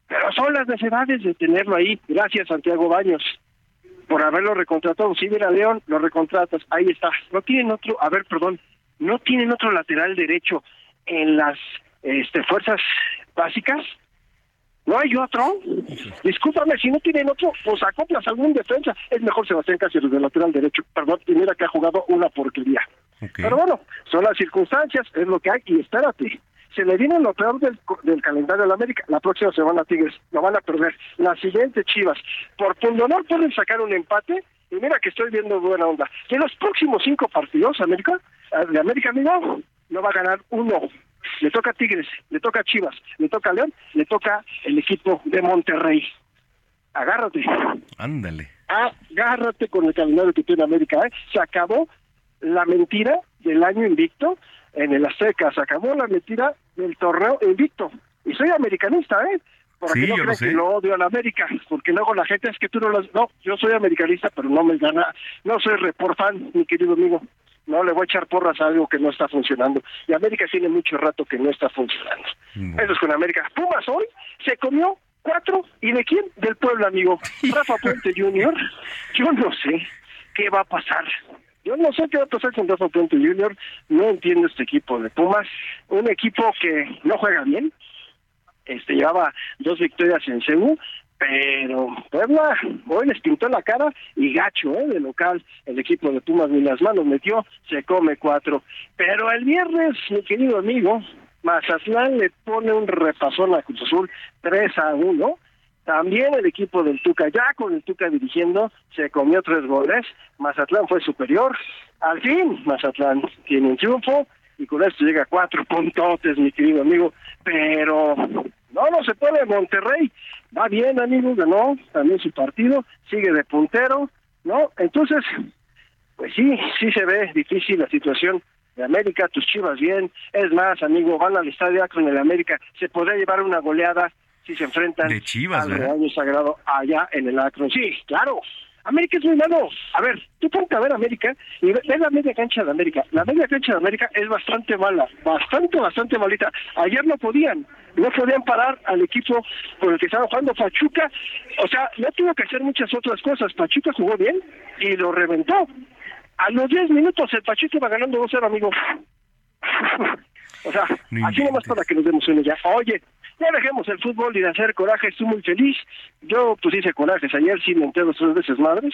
Speaker 35: pero son las necesidades de tenerlo ahí. Gracias, Santiago Baños, por haberlo recontratado. Si viene a León, lo recontratas, ahí está. No tienen otro, a ver, perdón, no tienen otro lateral derecho en las este, fuerzas básicas. ¿No hay otro? Discúlpame, si no tienen otro, pues acoplas algún defensa. Es mejor Sebastián Cáceres del lateral derecho. Perdón, y mira que ha jugado una porquería. Pero bueno, son las circunstancias, es lo que hay, y espérate. Se le viene lo peor del, del calendario de la América. La próxima semana Tigres lo van a perder. La siguiente Chivas. Por pundonor pueden sacar un empate y mira que estoy viendo buena onda. Que los próximos cinco partidos, América, eh, de América, amigo, no va a ganar uno. Le toca a Tigres, le toca a Chivas, le toca a León, le toca el equipo de Monterrey. Agárrate.
Speaker 3: Ándale.
Speaker 35: Agárrate con el calendario que tiene América. ¿eh? Se acabó la mentira del año invicto en el Azteca. Se acabó la mentira del torneo invicto. Y soy americanista, ¿eh? Porque
Speaker 3: Sí,
Speaker 35: no
Speaker 3: yo lo
Speaker 35: creo
Speaker 3: sé.
Speaker 35: que lo odio a la América, porque luego la gente es que tú no las... No, yo soy americanista, pero no me gana, no soy report fan, mi querido amigo. No le voy a echar porras a algo que no está funcionando. Y América tiene mucho rato que no está funcionando. Eso es con América. Pumas hoy se comió cuatro. ¿Y de quién? Del pueblo, amigo. Rafa Puente Jr. Yo no sé qué va a pasar. Yo no sé qué va a pasar con Rafa Puente Jr. No entiendo este equipo de Pumas. Un equipo que no juega bien. Este llevaba dos victorias en Cebu, pero Puebla hoy les pintó la cara y gacho, ¿eh? De local, el equipo de Pumas ni las manos metió, se come cuatro. Pero el viernes, mi querido amigo, Mazatlán le pone un repasón a Cruz Azul 3 a 1. También el equipo del Tuca, ya con el Tuca dirigiendo, se comió tres goles. Mazatlán fue superior. Al fin, Mazatlán tiene un triunfo y con esto llega cuatro puntotes, mi querido amigo. Pero no, no se puede. Monterrey va bien, amigo, ganó también su partido, sigue de puntero, ¿no? Entonces, pues sí, sí se ve difícil la situación de América, tus chivas bien. Es más, amigo, van al estadio Akron en América, se podría llevar una goleada si se enfrentan
Speaker 3: De Chivas,
Speaker 35: al sagrado allá en el Akron. Sí, claro. América es muy malo. A ver, tú ponte a ver América y ve, ve la media cancha de América. La media cancha de América es bastante mala, bastante, bastante malita. Ayer no podían, no podían parar al equipo con el que estaba jugando Pachuca. O sea, no tuvo que hacer muchas otras cosas. Pachuca jugó bien y lo reventó. A los 10 minutos el Pachuca iba ganando 2-0, amigo. o sea,
Speaker 3: No
Speaker 35: así nomás para que nos demos una ya. Oye, ya dejemos el fútbol y de hacer coraje, estoy muy feliz. Yo pues hice corajes ayer, sí me enteré tres veces madres,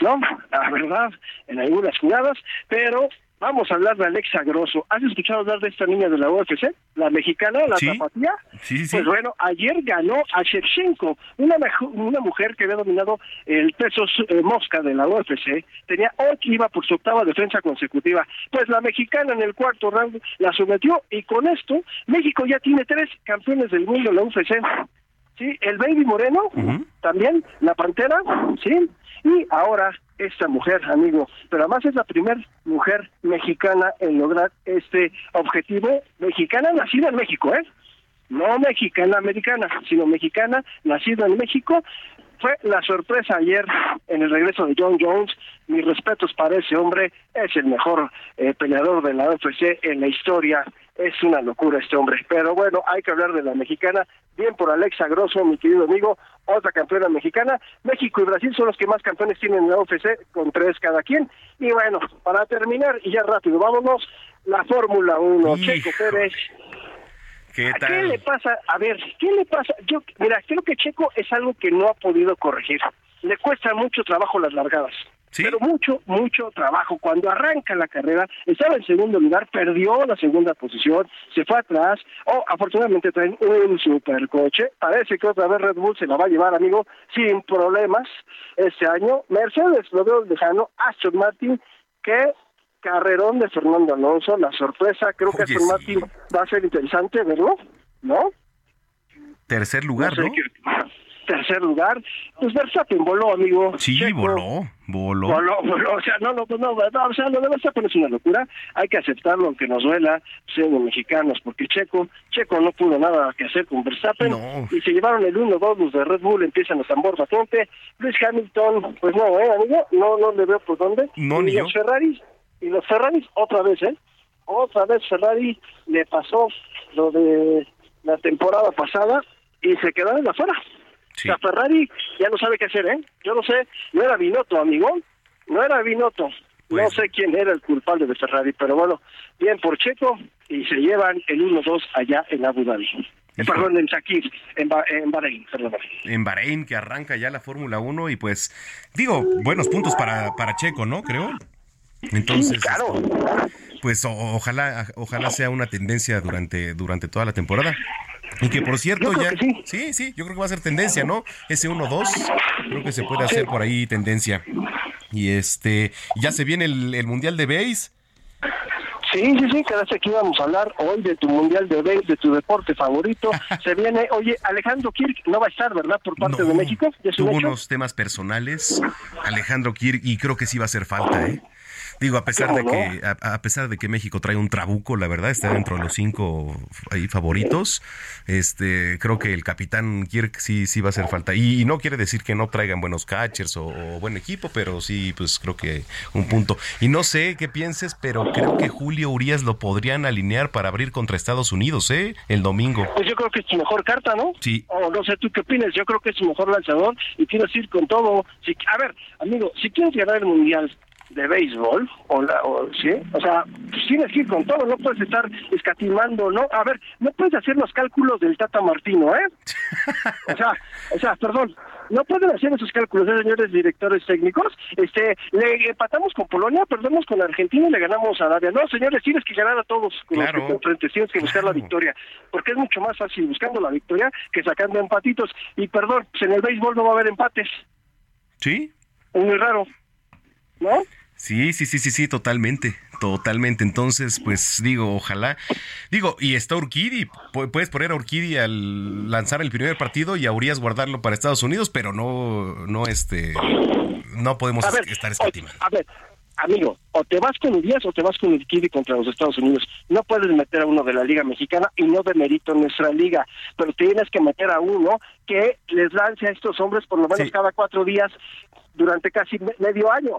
Speaker 35: ¿no? La verdad, en algunas jugadas, pero vamos a hablar de Alexa Grosso. ¿Has escuchado hablar de esta niña de la UFC? La mexicana, la
Speaker 3: Sí.
Speaker 35: zapatía.
Speaker 3: Sí, sí, sí.
Speaker 35: Pues bueno, ayer ganó a Shevchenko, una, una mujer que había dominado el peso eh, mosca de la UFC. Tenía ocho, iba por su octava defensa consecutiva. Pues la mexicana en el cuarto round la sometió y con esto México ya tiene tres campeones del mundo en la UFC. Sí, el Baby Moreno, también, la Pantera, sí, y ahora esta mujer, amigo, pero además es la primera mujer mexicana en lograr este objetivo, mexicana nacida en México, ¿eh? No mexicana americana, sino mexicana nacida en México. Fue la sorpresa ayer en el regreso de John Jones. Mis respetos para ese hombre, es el mejor eh, peleador de la UFC en la historia. Es una locura este hombre. Pero bueno, hay que hablar de la mexicana. Bien por Alexa Grosso, mi querido amigo, otra campeona mexicana. México y Brasil son los que más campeones tienen en la UFC, con tres cada quien. Y bueno, para terminar, y ya rápido, vámonos, la Fórmula 1. Checo Pérez.
Speaker 3: ¿Qué
Speaker 35: ¿A ¿Qué
Speaker 3: tal?
Speaker 35: le pasa? A ver, ¿qué le pasa? Yo, mira, creo que Checo es algo que no ha podido corregir. Le cuesta mucho trabajo las largadas. Pero mucho, mucho trabajo. Cuando arranca la carrera, estaba en segundo lugar, perdió la segunda posición, se fue atrás. Oh, afortunadamente traen un supercoche. Parece que otra vez Red Bull se la va a llevar, amigo, sin problemas este año. Mercedes lo veo lejano. Aston Martin, que carrerón de Fernando Alonso, la sorpresa. Creo que Aston
Speaker 3: sí.
Speaker 35: Martin va a ser interesante verlo, ¿no?
Speaker 3: Tercer lugar,
Speaker 35: No Tercer lugar, pues Verstappen voló, amigo.
Speaker 3: Sí,
Speaker 35: Checo,
Speaker 3: voló, voló.
Speaker 35: Voló, voló, o sea, no, no, no, no, o sea, lo de Verstappen es una locura, hay que aceptarlo aunque nos duela, siendo mexicanos, porque Checo, Checo no pudo nada que hacer con Verstappen, y se llevaron el 1-2 los de Red Bull, empiezan a tambor bastante, Luis Hamilton, pues no, eh, amigo, no, no le veo por dónde,
Speaker 3: No,
Speaker 35: y
Speaker 3: ni
Speaker 35: los
Speaker 3: yo.
Speaker 35: Ferraris, y los Ferraris otra vez, eh, otra vez Ferrari le pasó lo de la temporada pasada y se quedaron afuera. O sea, Ferrari ya no sabe qué hacer, ¿eh? Yo no sé, no era Binotto, amigo, no era Binotto.
Speaker 3: Pues
Speaker 35: no sé quién era el culpable de Ferrari, pero bueno, bien por Checo y se llevan el 1-2 allá en Abu Dhabi. Eh, perdón, en Shakir, en, Ba- en Bahrein, perdón.
Speaker 3: En Bahrein, que arranca ya la Fórmula 1 y pues, digo, buenos puntos para, para Checo, ¿no? Creo. Entonces, este, pues o- ojalá, ojalá sea una tendencia durante, durante toda la temporada. Y que por cierto ya... sí. sí, yo creo que va a ser tendencia, ¿no? Ese 1-2, creo que se puede hacer por ahí tendencia. Y este, ya se viene el, el Mundial de Base.
Speaker 35: Sí, sí, sí, quedaste que íbamos a hablar hoy de tu Mundial de Base, de tu deporte favorito. Se viene, oye, Alejandro Kirk no va a estar, ¿verdad? Por parte de México. ¿Ya es un
Speaker 3: Tuvo
Speaker 35: hecho?
Speaker 3: unos temas personales, Alejandro Kirk, y creo que sí va a hacer falta, ¿eh? Digo, a pesar de
Speaker 35: ¿Cómo
Speaker 3: que a, a pesar de que México trae un trabuco, la verdad, está dentro de los cinco ahí favoritos. Este, creo que el capitán Kirk sí sí va a hacer falta. Y, no quiere decir que no traigan buenos catchers o, o buen equipo, pero sí, pues creo que un punto. Y no sé qué pienses, pero creo que Julio Urias lo podrían alinear para abrir contra Estados Unidos, ¿eh? El domingo.
Speaker 35: Pues yo creo que es su mejor carta, ¿no?
Speaker 3: Sí.
Speaker 35: O no sé, ¿tú qué opinas? Yo creo que es su mejor lanzador y quieres ir con todo. Si, a ver, amigo, si quieres ganar el Mundial de béisbol, o, la, o ¿sí? O sea, pues tienes que ir con todo, no puedes estar escatimando, ¿no? A ver, no puedes hacer los cálculos del Tata Martino, ¿eh? O sea, o sea, perdón, no pueden hacer esos cálculos, ¿eh, señores directores técnicos. Este, le empatamos con Polonia, perdemos con Argentina y le ganamos a Arabia. No, señores, tienes que ganar a todos con
Speaker 3: Claro.
Speaker 35: los que te enfrentes, tienes que buscar la victoria, porque es mucho más fácil buscando la victoria que sacando empatitos. Y perdón, pues en el béisbol no va a haber empates,
Speaker 3: ¿Sí?
Speaker 35: es muy raro, ¿no?
Speaker 3: Sí, sí, sí, sí, sí, totalmente, totalmente. Entonces, pues digo, ojalá. Digo, y está Urquidi, pu- puedes poner a Urquidi al lanzar el primer partido y a Urias guardarlo para Estados Unidos, pero no, no, este, no podemos
Speaker 35: ver,
Speaker 3: estar escatimando.
Speaker 35: a ver, amigo, o te vas con Urias o te vas con Urquidi contra los Estados Unidos. No puedes meter a uno de la Liga Mexicana y no de mérito en nuestra liga, pero tienes que meter a uno que les lance a estos hombres por lo menos
Speaker 3: Sí.
Speaker 35: cada cuatro días durante casi me- medio año.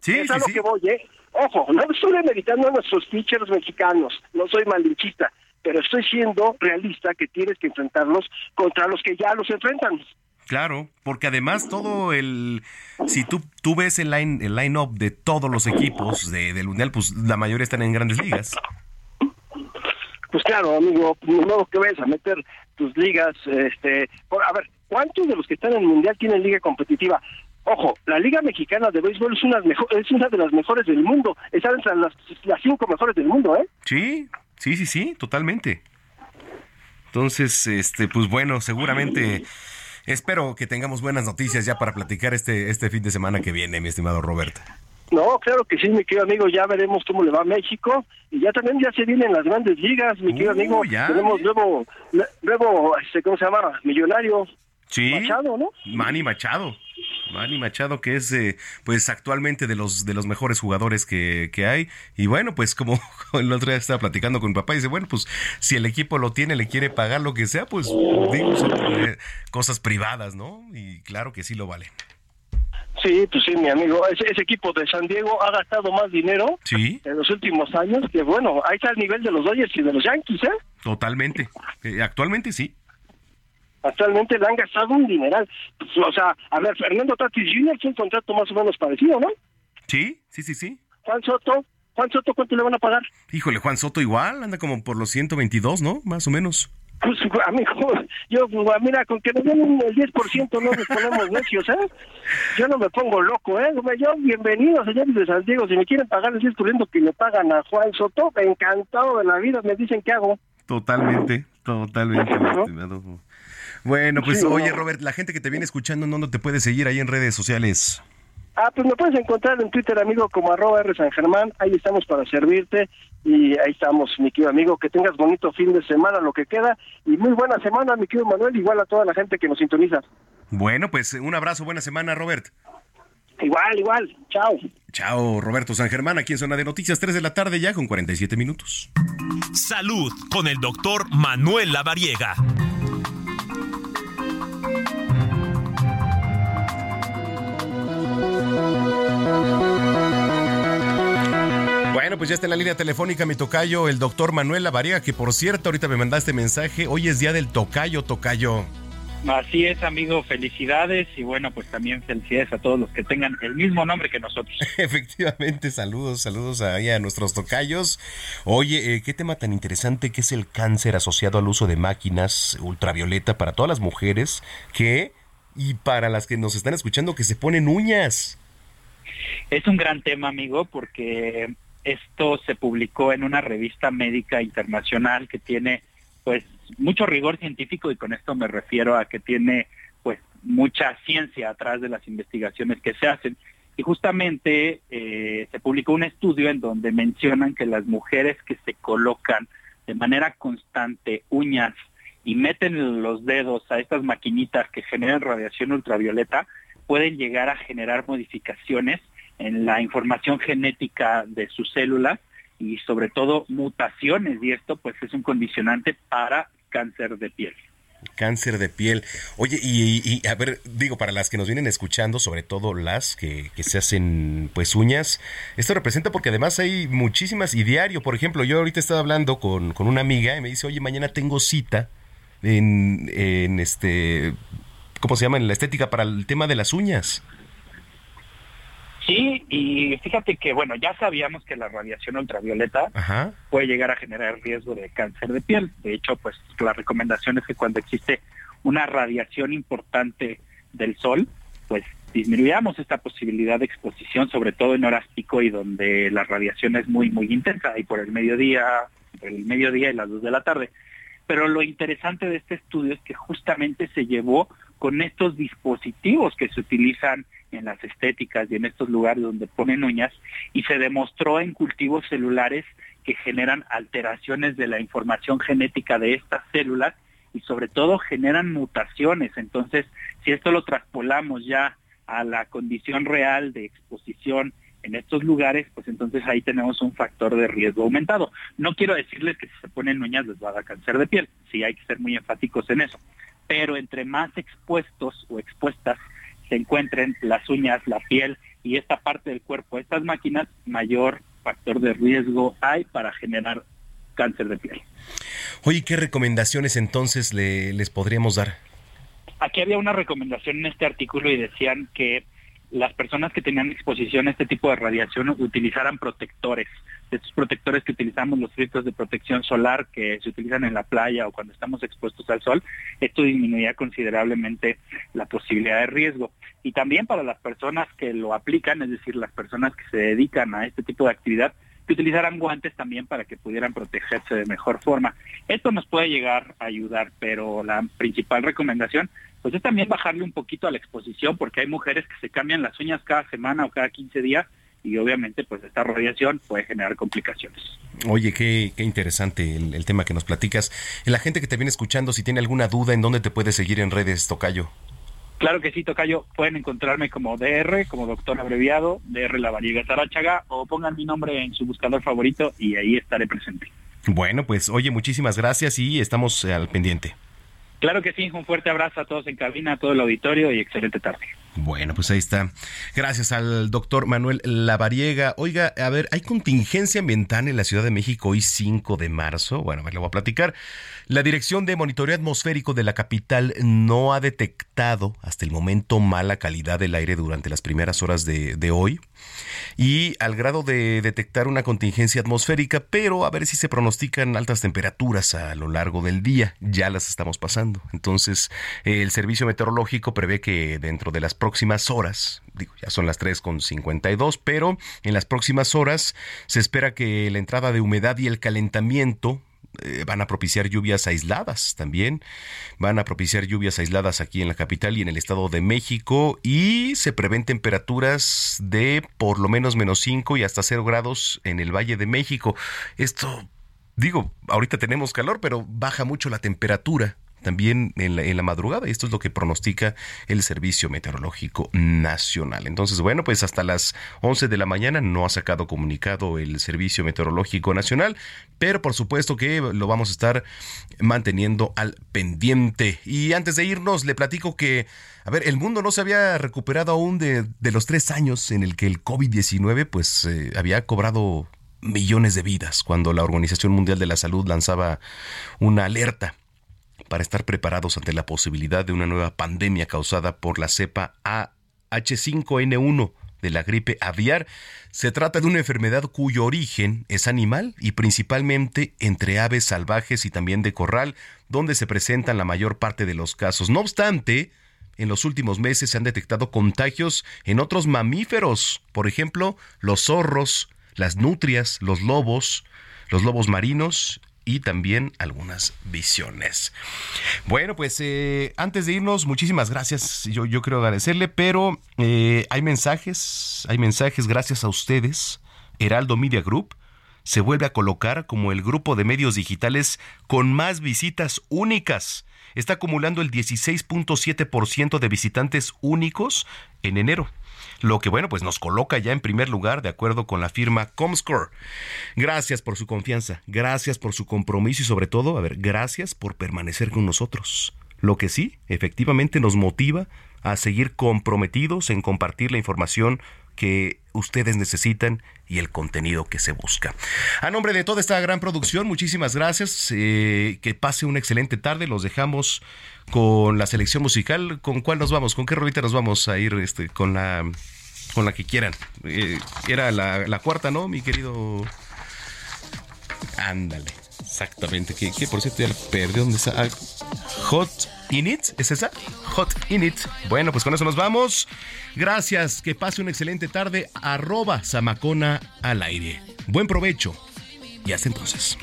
Speaker 3: Sí,
Speaker 35: es
Speaker 3: sí,
Speaker 35: a lo
Speaker 3: sí.
Speaker 35: que voy, ¿eh? Ojo, no estoy demeritando a nuestros pitchers mexicanos, no soy malinchista, pero estoy siendo realista que tienes que enfrentarlos contra los que ya los enfrentan.
Speaker 3: Claro, porque además todo el, si tú, tú ves el line, el line-up de todos los equipos de, del Mundial, pues la mayoría están en grandes ligas.
Speaker 35: Pues claro, amigo, no que vayas a meter tus ligas, este, por- a ver, ¿cuántos de los que están en el mundial tienen liga competitiva? Ojo, la liga mexicana de béisbol es una, mejo- es una de las mejores del mundo, está entre las, las cinco mejores del mundo, ¿eh?
Speaker 3: Sí, sí, sí, sí, totalmente. Entonces, este, pues bueno, seguramente espero que tengamos buenas noticias ya para platicar este, este fin de semana que viene, mi estimado Roberto.
Speaker 35: No, claro que sí, mi querido amigo, ya veremos cómo le va a México y ya también ya se vienen las grandes ligas, mi querido
Speaker 3: Uh,
Speaker 35: amigo,
Speaker 3: ya.
Speaker 35: tenemos nuevo, nuevo, este, ¿cómo se llama? Millonario,
Speaker 3: Sí.
Speaker 35: Machado, ¿no?
Speaker 3: Manny Machado. Manny Machado, que es eh, pues actualmente de los de los mejores jugadores que, que hay. Y bueno, pues como el otro día estaba platicando con mi papá, y dice, bueno, pues si el equipo lo tiene, le quiere pagar lo que sea, pues digo, son eh, cosas privadas, ¿no? Y claro que sí lo vale.
Speaker 35: Sí, pues sí, mi amigo. Ese, ese equipo de San Diego ha gastado más dinero
Speaker 3: Sí,
Speaker 35: en los últimos años que, bueno, ahí está el nivel de los Dodgers y de los Yankees, ¿eh?
Speaker 3: totalmente. Eh, actualmente sí.
Speaker 35: Actualmente le han gastado un dineral. Pues, o sea, a ver, Fernando Tatis Jr. tiene un contrato más o menos parecido, ¿no?
Speaker 3: Sí, sí, sí, sí.
Speaker 35: Juan Soto, Juan Soto, ¿cuánto le van a pagar?
Speaker 3: Híjole, Juan Soto igual, anda como por los 122, ¿no? Más o menos.
Speaker 35: Pues, amigo, yo, pues, mira, con que nos den un- el 10% no nos ponemos necios, ¿eh? Yo no me pongo loco, ¿eh? Yo, bienvenidos, señores de San Diego. Si me quieren pagar el 10% que le pagan a Juan Soto, encantado de la vida, me dicen qué hago.
Speaker 3: Totalmente, totalmente, estimado. Bueno, pues
Speaker 35: Sí, ¿no?
Speaker 3: oye, Robert, la gente que te viene escuchando, ¿en dónde te puede seguir ahí en redes sociales?
Speaker 35: Ah, pues me puedes encontrar en Twitter, amigo, como arroba R San Germán. Ahí estamos para servirte. Y ahí estamos, mi querido amigo. Que tengas bonito fin de semana, lo que queda. Y muy buena semana, mi querido Manuel. Igual a toda la gente que nos sintoniza.
Speaker 3: Bueno, pues un abrazo, buena semana, Robert.
Speaker 35: Igual, igual. Chao.
Speaker 3: Chao, Roberto San Germán, aquí en Zona de Noticias, 3 de la tarde ya con 47 minutos.
Speaker 22: Salud con el doctor Manuel Lavariega.
Speaker 3: Bueno, pues ya está en la línea telefónica mi tocayo, el doctor Manuel Lavariega, que por cierto, ahorita me mandaste mensaje, hoy es día del tocayo, tocayo.
Speaker 36: Así es, amigo, felicidades y bueno, pues también felicidades a todos los que tengan el mismo nombre que nosotros.
Speaker 3: Efectivamente, saludos, saludos ahí a nuestros tocayos. Oye, eh, qué tema tan interesante que es el cáncer asociado al uso de máquinas ultravioleta para todas las mujeres que, y para las que nos están escuchando, que se ponen uñas.
Speaker 36: Es un gran tema, amigo, porque esto se publicó en una revista médica internacional que tiene pues mucho rigor científico y con esto me refiero a que tiene pues mucha ciencia atrás de las investigaciones que se hacen. Y justamente eh, se publicó un estudio en donde mencionan que las mujeres que se colocan de manera constante uñas y meten los dedos a estas maquinitas que generan radiación ultravioleta, pueden llegar a generar modificaciones en la información genética de sus células y sobre todo mutaciones. Y esto pues es un condicionante para cáncer de piel.
Speaker 3: Cáncer de piel. Oye, y, a ver, digo, para las que nos vienen escuchando, sobre todo las que, se hacen pues uñas, esto representa porque además hay muchísimas y diario, por ejemplo, yo ahorita estaba hablando con, con una amiga y me dice, oye, mañana tengo cita en, en este, ¿cómo se llama? En la estética para el tema de las uñas.
Speaker 36: Sí, y fíjate que, bueno, ya sabíamos que la radiación ultravioleta puede llegar a generar riesgo de cáncer de piel. De hecho, pues la recomendación es que cuando existe una radiación importante del sol, pues disminuyamos esta posibilidad de exposición, sobre todo en horas pico y donde la radiación es muy, muy intensa, y por el mediodía, por el mediodía y las dos de la tarde. Pero lo interesante de este estudio es que justamente se llevó con estos dispositivos que se utilizan en las estéticas y en estos lugares donde ponen uñas y se demostró en cultivos celulares que generan alteraciones de la información genética de estas células y sobre todo generan mutaciones. Entonces, si esto lo traspolamos ya a la condición real de exposición en estos lugares, pues entonces ahí tenemos un factor de riesgo aumentado. No quiero decirles que si se ponen uñas les va a dar cáncer de piel, sí hay que ser muy enfáticos en eso, pero entre más expuestos o expuestas se encuentren las uñas, la piel y esta parte del cuerpo estas máquinas, mayor factor de riesgo hay para generar cáncer de piel.
Speaker 3: Oye, ¿qué recomendaciones entonces le, les podríamos dar?
Speaker 36: Aquí había una recomendación en este artículo y decían que las personas que tenían exposición a este tipo de radiación utilizaran protectores, estos protectores que utilizamos los filtros de protección solar que se utilizan en la playa o cuando estamos expuestos al sol, esto disminuía considerablemente la posibilidad de riesgo. Y también para las personas que lo aplican, es decir, las personas que se dedican a este tipo de actividad, que utilizaran guantes también para que pudieran protegerse de mejor forma. Esto nos puede llegar a ayudar, pero la principal recomendación pues es también bajarle un poquito a la exposición, porque hay mujeres que se cambian las uñas cada semana o cada 15 días y obviamente pues esta radiación puede generar complicaciones.
Speaker 3: Oye, qué, qué interesante el, el, tema que nos platicas. La gente que te viene escuchando, si tiene alguna duda, ¿en dónde te puede seguir en redes, Tocayo?
Speaker 36: Claro que sí, Tocayo. Pueden encontrarme como DR, como doctor abreviado, DR La Variega o pongan mi nombre en su buscador favorito y ahí estaré presente.
Speaker 3: Bueno, pues oye, muchísimas gracias y estamos al pendiente.
Speaker 36: Claro que sí, un fuerte abrazo a todos en cabina, a todo el auditorio y excelente tarde.
Speaker 3: Bueno, pues ahí está. Gracias al doctor Manuel Lavariega. Oiga, a ver, ¿hay contingencia ambiental en la Ciudad de México hoy 5 de marzo? Bueno, a ver, le voy a platicar. La Dirección de Monitoreo Atmosférico de la capital no ha detectado hasta el momento mala calidad del aire durante las primeras horas de, de hoy y al grado de detectar una contingencia atmosférica, pero a ver si se pronostican altas temperaturas a lo largo del día. Ya las estamos pasando. Entonces, el servicio meteorológico prevé que dentro de las próximas horas, digo, ya son las 3.52, pero en las próximas horas se espera que la entrada de humedad y el calentamiento eh, van a propiciar lluvias aisladas también. Van a propiciar lluvias aisladas aquí en la capital y en el Estado de México. Y se prevén temperaturas de por lo menos menos 5 y hasta 0 grados en el Valle de México. Esto, digo, ahorita tenemos calor, pero baja mucho la temperatura también en la, en la, madrugada. Esto es lo que pronostica el Servicio Meteorológico Nacional. Entonces, bueno, pues hasta las 11 de la mañana no ha sacado comunicado el Servicio Meteorológico Nacional, pero por supuesto que lo vamos a estar manteniendo al pendiente. Y antes de irnos, le platico que, a ver, el mundo no se había recuperado aún de, de los tres años en el que el COVID-19 pues eh, había cobrado millones de vidas cuando la Organización Mundial de la Salud lanzaba una alerta para estar preparados ante la posibilidad de una nueva pandemia causada por la cepa AH5N1 de la gripe aviar. Se trata de una enfermedad cuyo origen es animal y principalmente entre aves salvajes y también de corral, donde se presentan la mayor parte de los casos. No obstante, en los últimos meses se han detectado contagios en otros mamíferos, por ejemplo, los zorros, las nutrias, los lobos, los lobos marinos y también algunas visiones. Bueno, pues eh, antes de irnos, muchísimas gracias. Yo, yo quiero agradecerle, pero eh, hay mensajes, hay mensajes gracias a ustedes. Heraldo Media Group se vuelve a colocar como el grupo de medios digitales con más visitas únicas. Está acumulando el 16.7% de visitantes únicos en enero lo que bueno, pues nos coloca ya en primer lugar de acuerdo con la firma Comscore. Gracias por su confianza, gracias por su compromiso y sobre todo, a ver, gracias por permanecer con nosotros. Lo que sí, efectivamente nos motiva a seguir comprometidos en compartir la información que ustedes necesitan y el contenido que se busca. A nombre de toda esta gran producción, muchísimas gracias. Eh, que pase una excelente tarde. Los dejamos con la selección musical. ¿Con cuál nos vamos? ¿Con qué rolita nos vamos a ir este, con la con la que quieran? Eh, era la, la cuarta, ¿no, mi querido? Ándale. Exactamente, que, por cierto ya perdí dónde está. Ah, Hot Init, ¿es esa? Hot Init. Bueno, pues con eso nos vamos. Gracias, que pase una excelente tarde. Arroba Samacona al aire. Buen provecho. Y hasta entonces.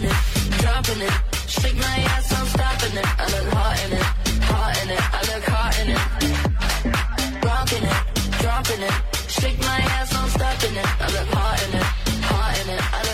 Speaker 3: Dropping it. Shake my ass, I'm stopping it. I look hot in it, hot in it. I look hot in it. Rocking it, dropping it. Shake my ass, I'm stopping it. I look hot in it, hot in it. I look